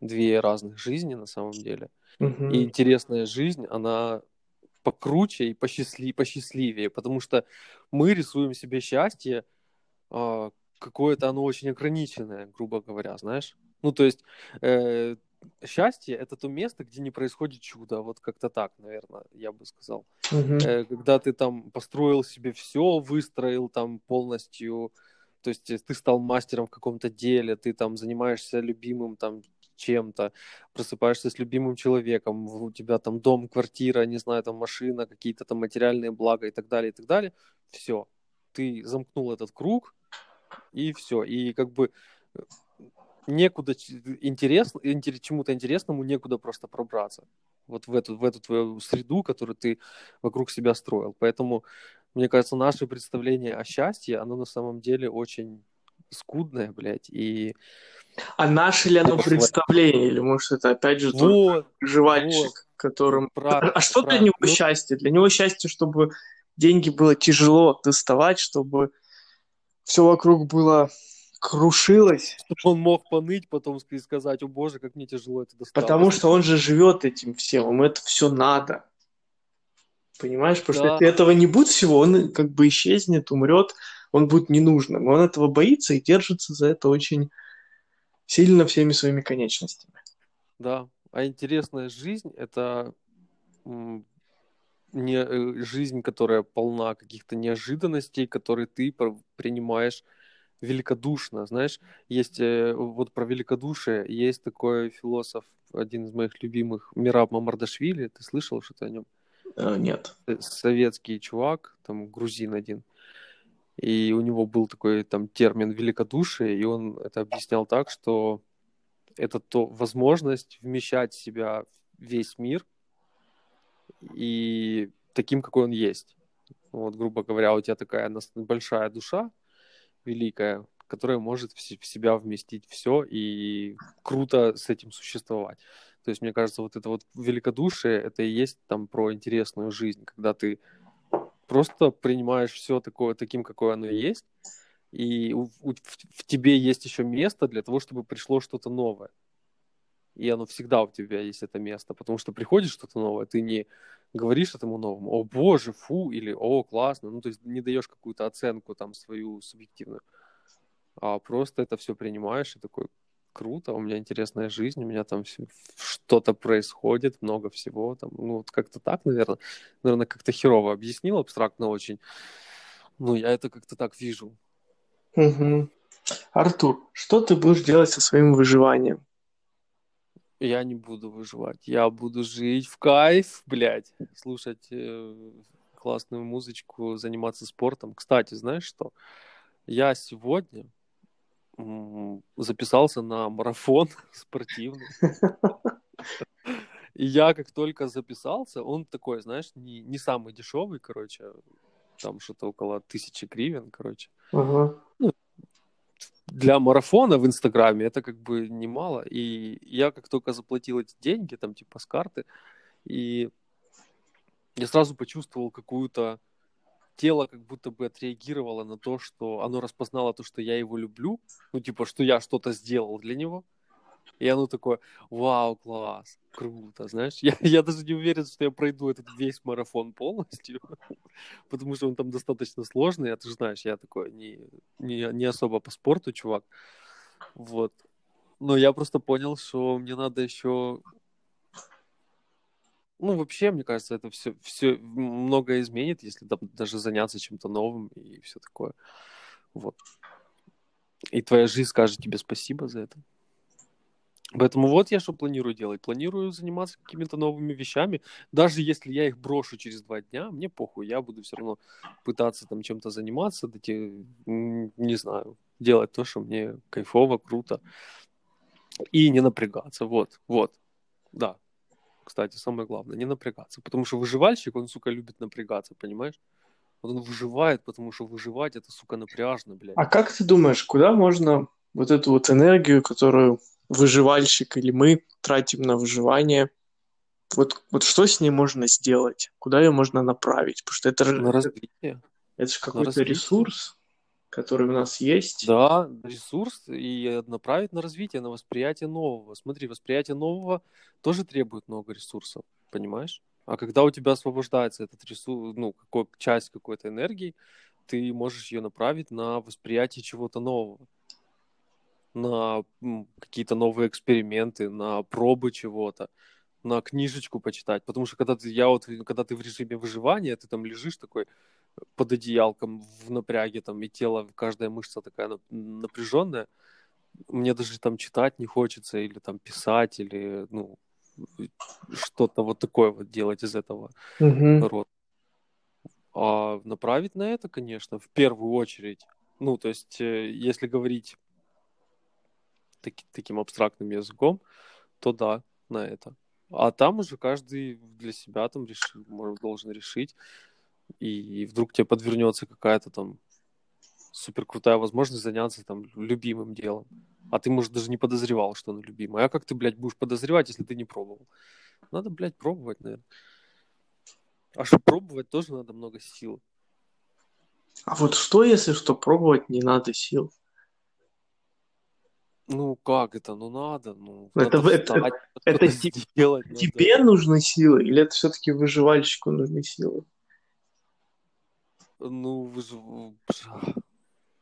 две разных жизни на самом деле. Мгм. И интересная жизнь, она покруче и посчастли- посчастливее, потому что мы рисуем себе счастье, а, какое-то оно очень ограниченное, грубо говоря, знаешь. Ну, то есть э, счастье — это то место, где не происходит чудо, вот как-то так, наверное, я бы сказал. Э, когда ты там построил себе все, выстроил там полностью, то есть э, ты стал мастером в каком-то деле, ты там занимаешься любимым там чем-то, просыпаешься с любимым человеком, у тебя там дом, квартира, не знаю, там машина, какие-то там материальные блага и так далее, и так далее, все, ты замкнул этот круг, и все, и как бы э, некуда интересно, интер- чему-то интересному некуда просто пробраться вот в эту, в эту твою среду, которую ты вокруг себя строил. Поэтому, мне кажется, наше представление о счастье, оно на самом деле очень скудное, блядь, и А наше ли оно представление, или может это опять же вот, жевальщик, вот. которым... правильно, А что для правильно. него Ну, счастье? Для него счастье, чтобы деньги было тяжело доставать, чтобы все вокруг было крушилось, он мог поныть, потом sk- сказать, о боже, как мне тяжело это досталось. потому что он же живет этим всем, ему это все надо. Понимаешь? Потому что Да. если этого не будет всего, он как бы исчезнет, умрет, он будет ненужным. Он этого боится и держится за это очень сильно всеми своими конечностями. Да, а интересная жизнь — это не, э, жизнь, которая полна каких-то неожиданностей, которые ты принимаешь великодушно, знаешь. Есть э, вот про великодушие, есть такой философ, один из моих любимых, Мираб Мамардашвили, ты слышал что-то о нем? Э, Нет. Э, Советский чувак, там грузин один. И у него был такой там термин великодушие, и он это объяснял так, что это то возможность вмещать в себя весь мир и таким, какой он есть. Вот, грубо говоря, у тебя такая большая душа, великая, которая может в се- в себя вместить все и круто с этим существовать. То есть, мне кажется, вот это вот великодушие, это и есть там про интересную жизнь, когда ты просто принимаешь все такое таким, какое оно есть, и у- в, в тебе есть еще место для того, чтобы пришло что-то новое. И оно всегда у тебя есть это место, потому что приходит что-то новое, ты не говоришь этому новому, о боже, фу, или о, классно, ну то есть не даешь какую-то оценку там свою субъективную, а просто это все принимаешь и такой, круто, у меня интересная жизнь, у меня там что-то происходит, много всего, там, ну вот как-то так, наверное, наверное, как-то херово объяснил, абстрактно очень, ну я это как-то так вижу. Мгм. Артур, что ты будешь делать со своим выживанием? Я не буду выживать. Я буду жить в кайф, блядь. Слушать э, классную музычку, заниматься спортом. Кстати, знаешь что? Я сегодня записался на марафон спортивный. И я как только записался, он такой, знаешь, не, не самый дешевый, короче, там что-то около тысячи гривен, короче. Ага. Для марафона в Инстаграме это как бы немало. И я как только заплатил эти деньги, там типа с карты, и я сразу почувствовал какую-то тело как будто бы отреагировало на то, что оно распознало то, что я его люблю, ну типа, что я что-то сделал для него, И оно такое, вау, класс, круто, знаешь. Я, я даже не уверен, что я пройду этот весь марафон полностью, потому что он там достаточно сложный, а ты же знаешь, я такой не, не, не особо по спорту, чувак. Вот. Но я просто понял, что мне надо еще ну, вообще, мне кажется, это все, все многое изменит, если там, даже заняться чем-то новым и все такое. Вот. И твоя жизнь скажет тебе спасибо за это. Поэтому вот я что планирую делать. Планирую заниматься какими-то новыми вещами. Даже если я их брошу через два дня, мне похуй. Я буду все равно пытаться там чем-то заниматься, не знаю, делать то, что мне кайфово, круто. И не напрягаться. Вот, вот. Да, кстати, самое главное, не напрягаться. Потому что выживальщик, он, сука, любит напрягаться, понимаешь? Вот он выживает, потому что выживать это, сука, напряжно, блядь. А как ты думаешь, куда можно вот эту вот энергию, которую выживальщик или мы тратим на выживание, вот, вот что с ней можно сделать? Куда ее можно направить? Потому что это на развитие. Это же какой-то ресурс который у нас есть. Да, ресурс и направить на развитие, на восприятие нового. Смотри, восприятие нового тоже требует много ресурсов, понимаешь? А когда у тебя освобождается этот ресурс, ну, какой, часть какой-то энергии, ты можешь ее направить на восприятие чего-то нового, на какие-то новые эксперименты, на пробы чего-то, на книжечку почитать. Потому что когда ты, я вот, когда ты в режиме выживания, ты там лежишь такой, под одеялком в напряге, там, и тело, каждая мышца такая напряженная, мне даже там читать не хочется, или там писать, или, ну, что-то вот такое вот делать из этого mm рода. А направить на это, конечно, в первую очередь. Ну, то есть, э, если говорить таки, таким абстрактным языком, то да, на это. А там уже каждый для себя там решит, может, должен решить, и вдруг тебе подвернется какая-то там супер крутая возможность заняться там любимым делом. А ты, может, даже не подозревал, что оно любимое. А как ты, блядь, будешь подозревать, если ты не пробовал? Надо, блядь, пробовать, наверное. А чтобы пробовать, тоже надо много сил. А вот что, если что, пробовать не надо сил? Ну, как это? Ну, надо. Ну, это, надо это, встать, это, это сделать, тебе надо. нужны силы или это все-таки выживальщику нужны силы? Ну.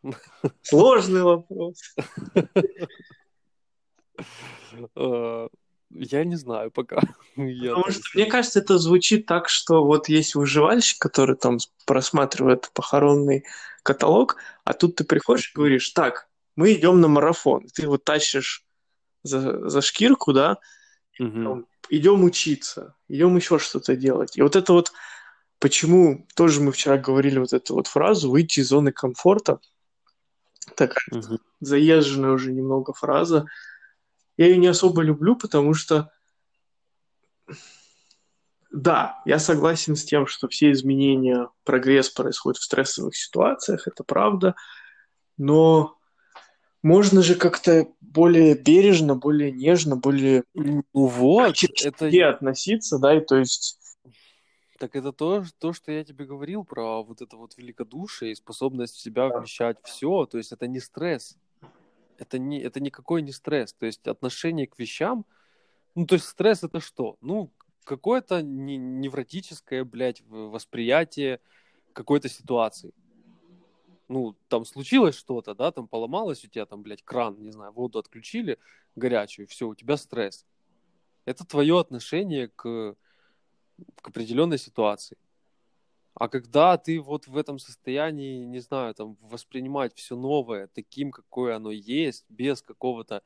Сложный вопрос. А, я не знаю пока. Потому что, мне кажется, это звучит так, что вот есть выживальщик, который там просматривает похоронный каталог, а тут ты приходишь и говоришь, так, мы идем на марафон. Ты вот тащишь за, за шкирку, да, угу. идем учиться, идем еще что-то делать. И вот это вот почему тоже мы вчера говорили вот эту вот фразу «выйти из зоны комфорта». Такая угу. заезженная уже немного фраза. Я ее не особо люблю, потому что да, я согласен с тем, что все изменения, прогресс происходит в стрессовых ситуациях, это правда, но можно же как-то более бережно, более нежно, более ну вот, это относиться, да, и то есть так это то, то, что я тебе говорил про вот это вот великодушие и способность в себя вмещать все. То есть это не стресс. Это, не, это никакой не стресс. То есть отношение к вещам... Ну, то есть стресс это что? Ну, какое-то невротическое, блядь, восприятие какой-то ситуации. Ну, там случилось что-то, да, там поломалось у тебя, там, блядь, кран, не знаю, воду отключили горячую, все, у тебя стресс. Это твое отношение к к определенной ситуации. А когда ты вот в этом состоянии, не знаю, там, воспринимать все новое таким, какое оно есть, без какого-то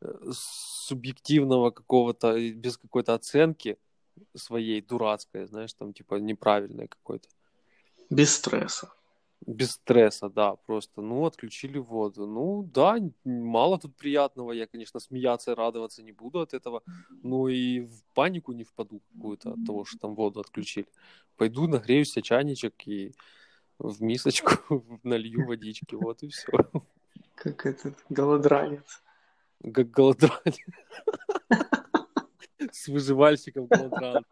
э, субъективного какого-то, без какой-то оценки своей дурацкой, знаешь, там, типа, неправильной какой-то. Без стресса. Без стресса, да, просто, ну, отключили воду. Ну, да, мало тут приятного. Я, конечно, смеяться и радоваться не буду от этого, но и в панику не впаду какую-то от того, что там воду отключили. Пойду нагрею себе чайничек и в мисочку налью водички, вот и все. Как этот голодранец. Как голодранец. С выживальщиком голодранца, да.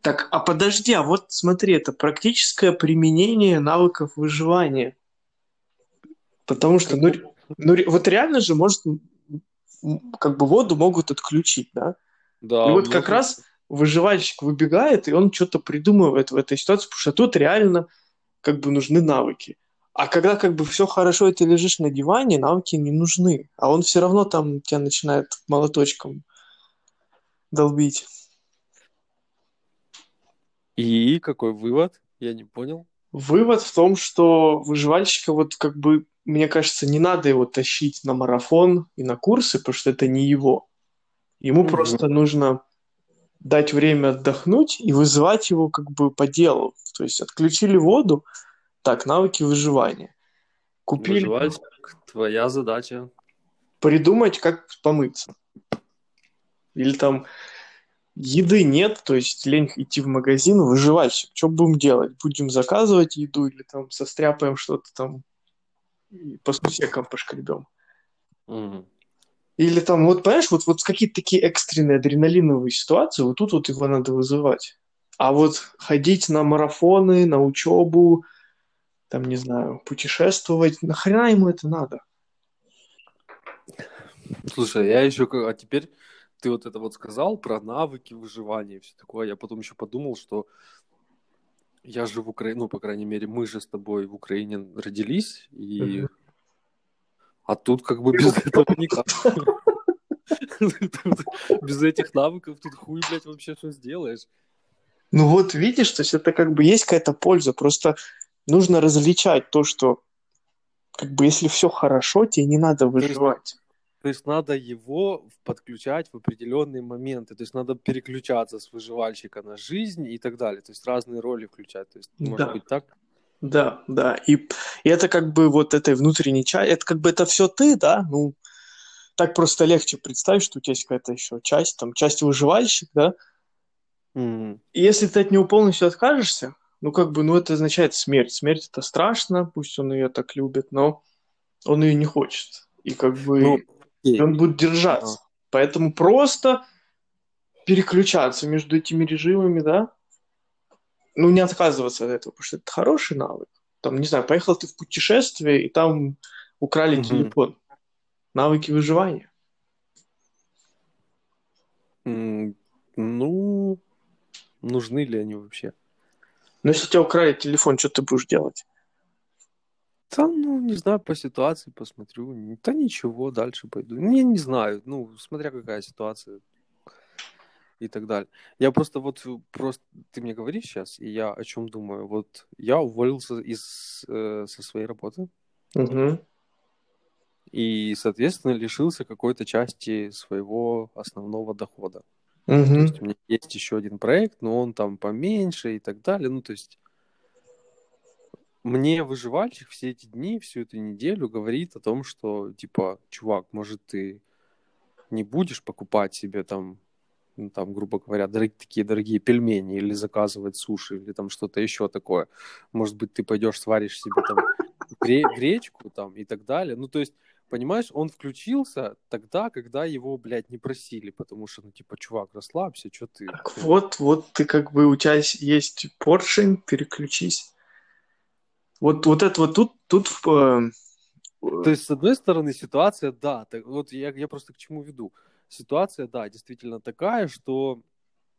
Так, а подожди, а вот смотри, это практическое применение навыков выживания. Потому что, ну, ну вот реально же может как бы воду могут отключить, да? Да, и вот как раз выживальщик выбегает, и он что-то придумывает в этой ситуации, потому что тут реально как бы нужны навыки. А когда как бы все хорошо, и ты лежишь на диване, навыки не нужны. А он все равно там тебя начинает молоточком долбить. И какой вывод? Я не понял. Вывод в том, что выживальщика вот как бы, мне кажется, не надо его тащить на марафон и на курсы, потому что это не его. Ему Мгм. просто нужно дать время отдохнуть и вызывать его как бы по делу. То есть отключили воду, так, навыки выживания. Купили, Выживальщик, твоя задача. придумать, как помыться. Или там еды нет, то есть лень идти в магазин, выживальщик. Что будем делать? Будем заказывать еду или там состряпаем что-то там и по сусекам пошкребем. Мгм. Или там, вот понимаешь, вот, вот какие-то такие экстренные адреналиновые ситуации, вот тут вот его надо вызывать. А вот ходить на марафоны, на учебу, там, не знаю, путешествовать, нахрена ему это надо? Слушай, я еще... А теперь ты вот это вот сказал про навыки выживания и все такое. Я потом еще подумал, что я же в Украине, ну, по крайней мере, мы же с тобой в Украине родились, и... А тут как бы без этого никак. Без этих навыков тут хуй, блядь, вообще что сделаешь? Ну вот видишь, то есть это как бы есть какая-то польза, просто нужно различать то, что как бы если все хорошо, тебе не надо выживать. То есть надо его подключать в определенные моменты. То есть надо переключаться с выживальщика на жизнь и так далее. То есть разные роли включать. То есть может Да. быть так? Да, да. И, и это как бы вот этой внутренней часть, это как бы это все ты, да, ну, так просто легче представить, что у тебя есть какая-то еще часть, там, часть выживальщик, да, Мгм. и если ты от него полностью откажешься, ну, как бы, ну, это означает смерть. Смерть это страшно, пусть он ее так любит, но он ее не хочет. И как бы Ну, и он будет держаться. Поэтому просто переключаться между этими режимами, да, ну, не отказываться от этого, потому что это хороший навык. Там, не знаю, поехал ты в путешествие, и там украли Мгм. телефон. Навыки выживания. М, Ну, нужны ли они вообще? Но если тебя украли телефон, что ты будешь делать? Да, ну, не знаю, по ситуации посмотрю. Да ничего, дальше пойду. Не, не знаю, ну, смотря какая ситуация и так далее. Я просто вот, э, просто ты мне говоришь сейчас, и я о чем думаю. Вот я уволился из, э, со своей работы Угу. и, соответственно, лишился какой-то части своего основного дохода. То Угу. есть у меня есть еще один проект, но он там поменьше и так далее. Ну, то есть мне выживальщик все эти дни, всю эту неделю говорит о том, что, типа, чувак, может, ты не будешь покупать себе там, ну, там, грубо говоря, дорог- такие дорогие пельмени или заказывать суши или там что-то еще такое. Может быть, ты пойдешь сваришь себе там гре- гречку там и так далее. Ну, то есть, понимаешь, он включился тогда, когда его, блядь, не просили, потому что, ну, типа, чувак, расслабься, что ты... Так вот, вот ты как бы, у тебя есть поршень, переключись. Вот, вот это вот тут, тут э, То есть, с одной стороны, ситуация, да, так, вот я, я просто к чему веду. Ситуация, да, действительно такая, что,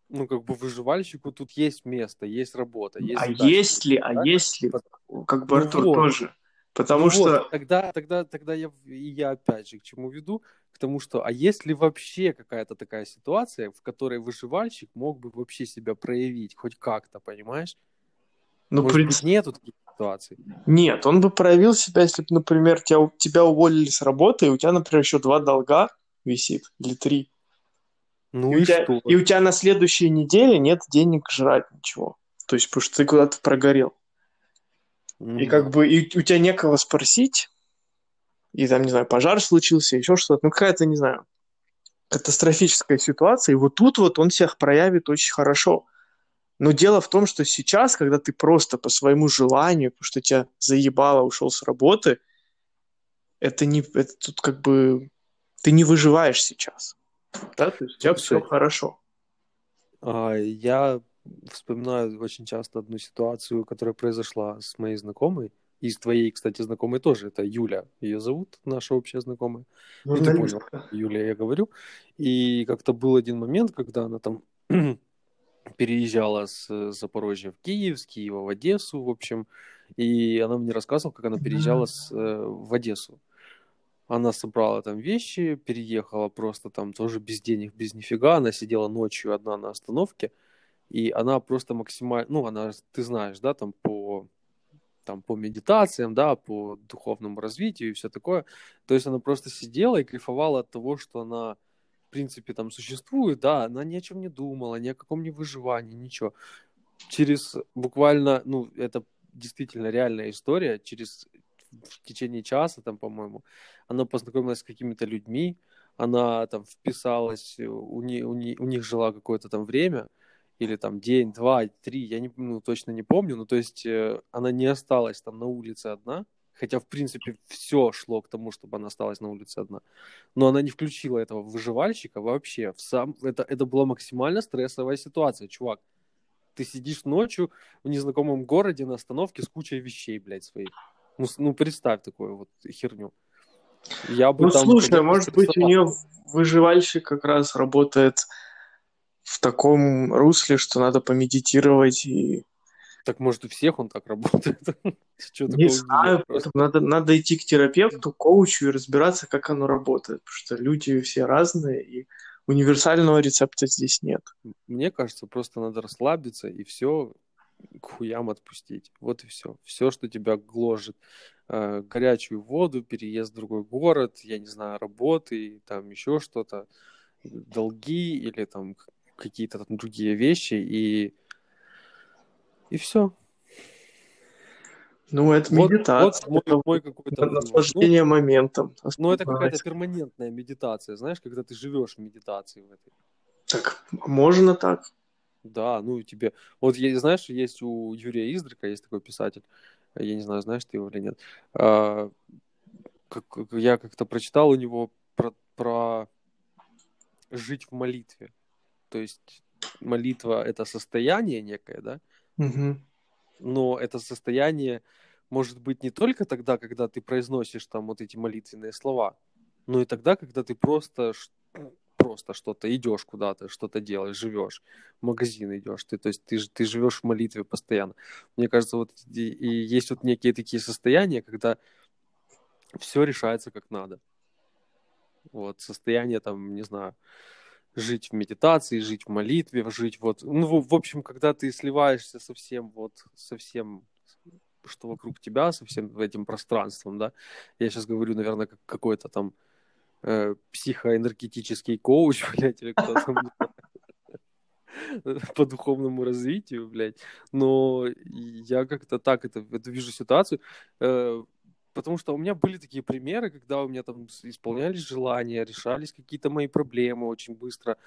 ну, как бы выживальщику тут есть место, есть работа, есть а задачи, если, а да? если, как бы Ну Артур вот. тоже. Потому Ну что, вот, тогда, тогда, тогда я, я опять же к чему веду, к тому, что, а есть ли вообще какая-то такая ситуация, в которой выживальщик мог бы вообще себя проявить, хоть как-то, понимаешь? ну, Может быть, нету таких ситуаций. Нет, он бы проявил себя, если бы, например, тебя, тебя уволили с работы, и у тебя, например, еще два долга висит, или три. Ну и, и, у тебя, что? и у тебя на следующей неделе нет денег жрать ничего. То есть, потому что ты куда-то прогорел. И Мгм. как бы и у тебя некого спросить, и там, не знаю, пожар случился, еще что-то, ну какая-то, не знаю, катастрофическая ситуация, и вот тут вот он себя проявит очень хорошо. Но дело в том, что сейчас, когда ты просто по своему желанию, потому что тебя заебало, ушел с работы, это не, это тут как бы ты не выживаешь сейчас. Да, то есть у тебя все хорошо. А, Я вспоминаю очень часто одну ситуацию, которая произошла с моей знакомой. из твоей, кстати, знакомой тоже, это Юля, ее зовут, наша общая знакомая. Ну, ты понял, Юля, я говорю. И как-то был один момент, когда она там переезжала с Запорожья в Киев, с Киева в Одессу, в общем, и она мне рассказывала, как она переезжала с, э, в Одессу. Она собрала там вещи, переехала просто там тоже без денег, без нифига. Она сидела ночью одна на остановке, и она просто максимально, ну, она, ты знаешь, да, там по там по медитациям, да, по духовному развитию и все такое. То есть она просто сидела и кайфовала от того, что она, в принципе, там существует, да, она ни о чем не думала, ни о каком не выживании, ничего. Через буквально, ну, это действительно реальная история, через в течение часа, там, по-моему, она познакомилась с какими-то людьми, она там вписалась, у, не, у, не, у них жила какое-то там время, или там день, два, три, я не, ну, точно не помню, ну, то есть э, она не осталась там на улице одна, хотя, в принципе, все шло к тому, чтобы она осталась на улице одна, но она не включила этого выживальщика вообще, в сам, это, это была максимально стрессовая ситуация, чувак, ты сидишь ночью в незнакомом городе на остановке с кучей вещей, блядь, своих. Ну, ну представь такую вот херню. Я бы ну, там слушай, может быть, у нее выживальщик как раз работает в таком русле, что надо помедитировать и... Так может у всех он так работает? Не знаю, надо идти к терапевту, коучу и разбираться, как оно работает, потому что люди все разные, и универсального рецепта здесь нет. Мне кажется, просто надо расслабиться и все к хуям отпустить. Вот и все. Все, что тебя гложет. Э, горячую воду, переезд в другой город, я не знаю, работы, там еще что-то, долги или там какие-то там другие вещи, и, и все. Ну, это вот, медитация. Вот мой, мой какой-то... Наслаждение ну, моментом. Ну, это какая-то перманентная медитация, знаешь, когда ты живешь в медитации в этой. Так, можно так. Да, ну тебе... Вот, знаешь, есть у Юрия Издрика, есть такой писатель, я не знаю, знаешь ты его или нет. А, как, я как-то прочитал у него про, про жить в молитве. То есть молитва — это состояние некое, да? Угу. Но это состояние может быть не только тогда, когда ты произносишь там вот эти молитвенные слова, но и тогда, когда ты просто просто что-то, идешь куда-то, что-то делаешь, живешь, в магазин идешь, ты, то есть ты, ты живешь в молитве постоянно. Мне кажется, вот и, и есть вот некие такие состояния, когда все решается как надо. Вот, состояние там, не знаю, жить в медитации, жить в молитве, жить вот, ну, в, общем, когда ты сливаешься со всем, вот, со всем, что вокруг тебя, со всем этим пространством, да, я сейчас говорю, наверное, как какой-то там э, психоэнергетический коуч, блядь, или кто там, по духовному развитию, блядь. Но я как-то так это, это вижу ситуацию, э, потому что у меня были такие примеры, когда у меня там исполнялись желания, решались какие-то мои проблемы очень быстро.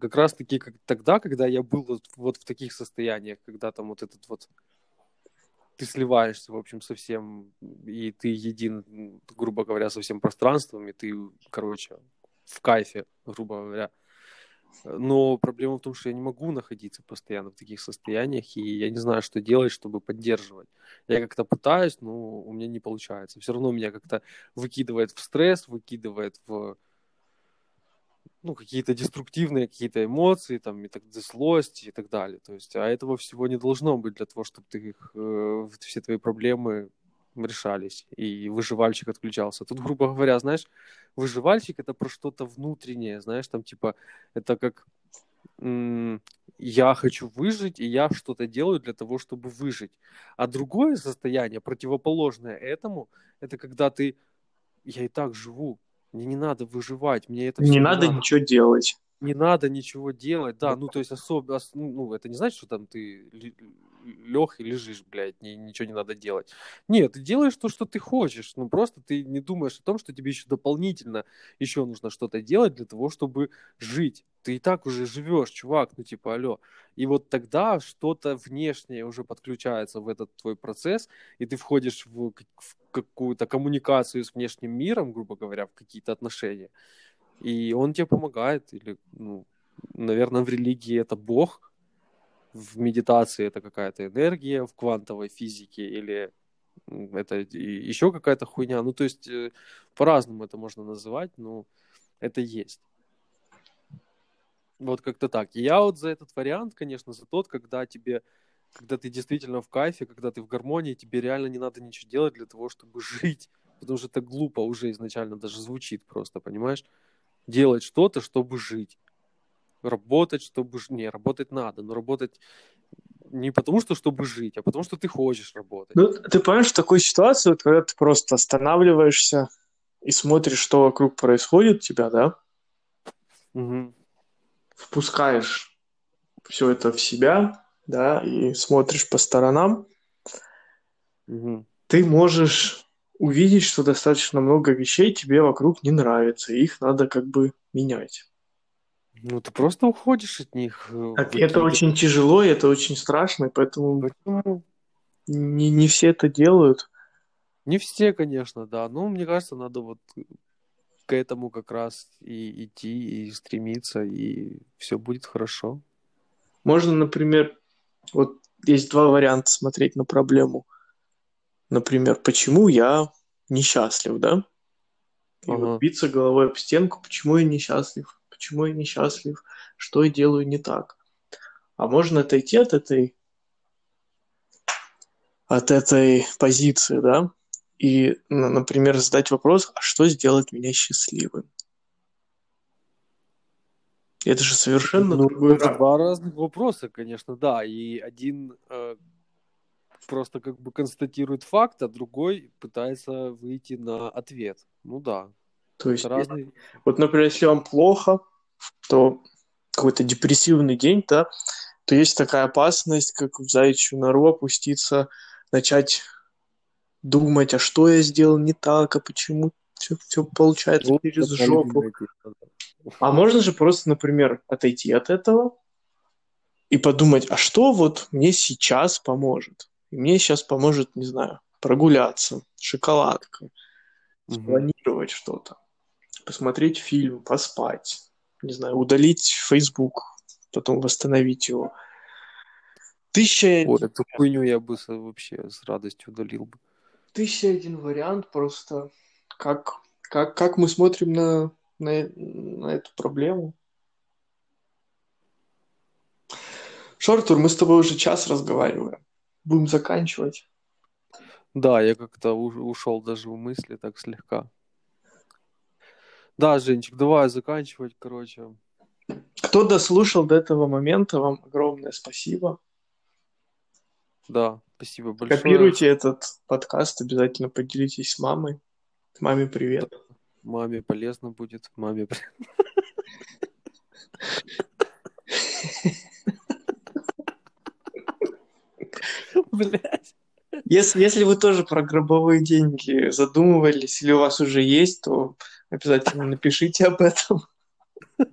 Как раз таки как тогда, когда я был вот, вот в таких состояниях, когда там вот этот вот ты сливаешься, в общем, со всем, и ты един, грубо говоря, со всем пространством, и ты, короче, в кайфе, грубо говоря. Но проблема в том, что я не могу находиться постоянно в таких состояниях, и я не знаю, что делать, чтобы поддерживать. Я как-то пытаюсь, но у меня не получается. Все равно меня как-то выкидывает в стресс, выкидывает в ну, какие-то деструктивные какие-то эмоции, там, и так, злость и так далее. То есть, а этого всего не должно быть для того, чтобы ты их, э, все твои проблемы решались, и выживальщик отключался. Тут, грубо говоря, знаешь, выживальщик это про что-то внутреннее, знаешь, там типа, это как я хочу выжить, и я что-то делаю для того, чтобы выжить. А другое состояние, противоположное этому, это когда ты, я и так живу, мне не надо выживать, мне это не надо, надо ничего делать. Не надо ничего делать, да, ну то есть особо, ну это не значит, что там ты лег и лежишь, блядь, ни, ничего не надо делать. Нет, ты делаешь то, что ты хочешь, ну просто ты не думаешь о том, что тебе еще дополнительно еще нужно что-то делать для того, чтобы жить. Ты и так уже живешь, чувак, ну типа, алло. И вот тогда что-то внешнее уже подключается в этот твой процесс, и ты входишь в, в какую-то коммуникацию с внешним миром, грубо говоря, в какие-то отношения. И он тебе помогает, или, ну, наверное, в религии это Бог, в медитации это какая-то энергия, в квантовой физике или это еще какая-то хуйня. Ну, то есть, э, по-разному это можно называть, но это есть. Вот как-то так. Я вот за этот вариант, конечно, за тот, когда тебе, когда ты действительно в кайфе, когда ты в гармонии, тебе реально не надо ничего делать для того, чтобы жить. Потому что это глупо уже изначально даже звучит просто, понимаешь? Делать что-то, чтобы жить. Работать, чтобы... Не, работать надо, но работать не потому, что чтобы жить, а потому, что ты хочешь работать. Ну, ты понимаешь, в такой ситуации, вот, когда ты просто останавливаешься и смотришь, что вокруг происходит у тебя, да? Угу. Впускаешь все это в себя, да, и смотришь по сторонам, угу. ты можешь увидеть, что достаточно много вещей тебе вокруг не нравится, и их надо как бы менять. Ну, ты просто уходишь от них. Э, так, это очень тяжело, и это очень страшно, поэтому Почему? Не, не все это делают. Не все, конечно, да. Но мне кажется, надо вот к этому как раз и идти, и стремиться, и все будет хорошо. Можно, например, вот есть два варианта смотреть на проблему. Например, почему я несчастлив, да? И ага. вот биться головой об стенку, почему я несчастлив почему я несчастлив, что я делаю не так. А можно отойти от этой от этой позиции, да, и, например, задать вопрос, а что сделать меня счастливым? Это же совершенно ну, другой это два разных вопроса, конечно, да. И один э, просто как бы констатирует факт, а другой пытается выйти на ответ. Ну да. То есть, разные... вот, например, если вам плохо, то какой-то депрессивный день, да, то есть такая опасность, как в заячью нору опуститься, начать думать, а что я сделал не так, а почему все, все получается вот через жопу. А можно же просто, например, отойти от этого и подумать, а что вот мне сейчас поможет? И мне сейчас поможет, не знаю, прогуляться, шоколадка, спланировать mm что-то, посмотреть фильм, поспать, не знаю, удалить Facebook, потом восстановить его. Тысяча... Ой, эту хуйню я бы вообще с радостью удалил бы. Тысяча один вариант просто, как, как, как мы смотрим на, на, на эту проблему. Шортур, мы с тобой уже час разговариваем. Будем заканчивать. Да, я как-то ушел даже в мысли так слегка. Да, Женчик, давай заканчивать, короче. Кто дослушал до этого момента, вам огромное спасибо. Да, спасибо большое. Копируйте этот подкаст, обязательно поделитесь с мамой. Маме привет. Да. Маме полезно будет, маме Блять. Если, если вы тоже про гробовые деньги задумывались, или у вас уже есть, то Обязательно напишите об этом.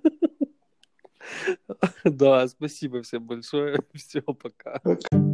Да, спасибо всем большое. Все, пока. пока.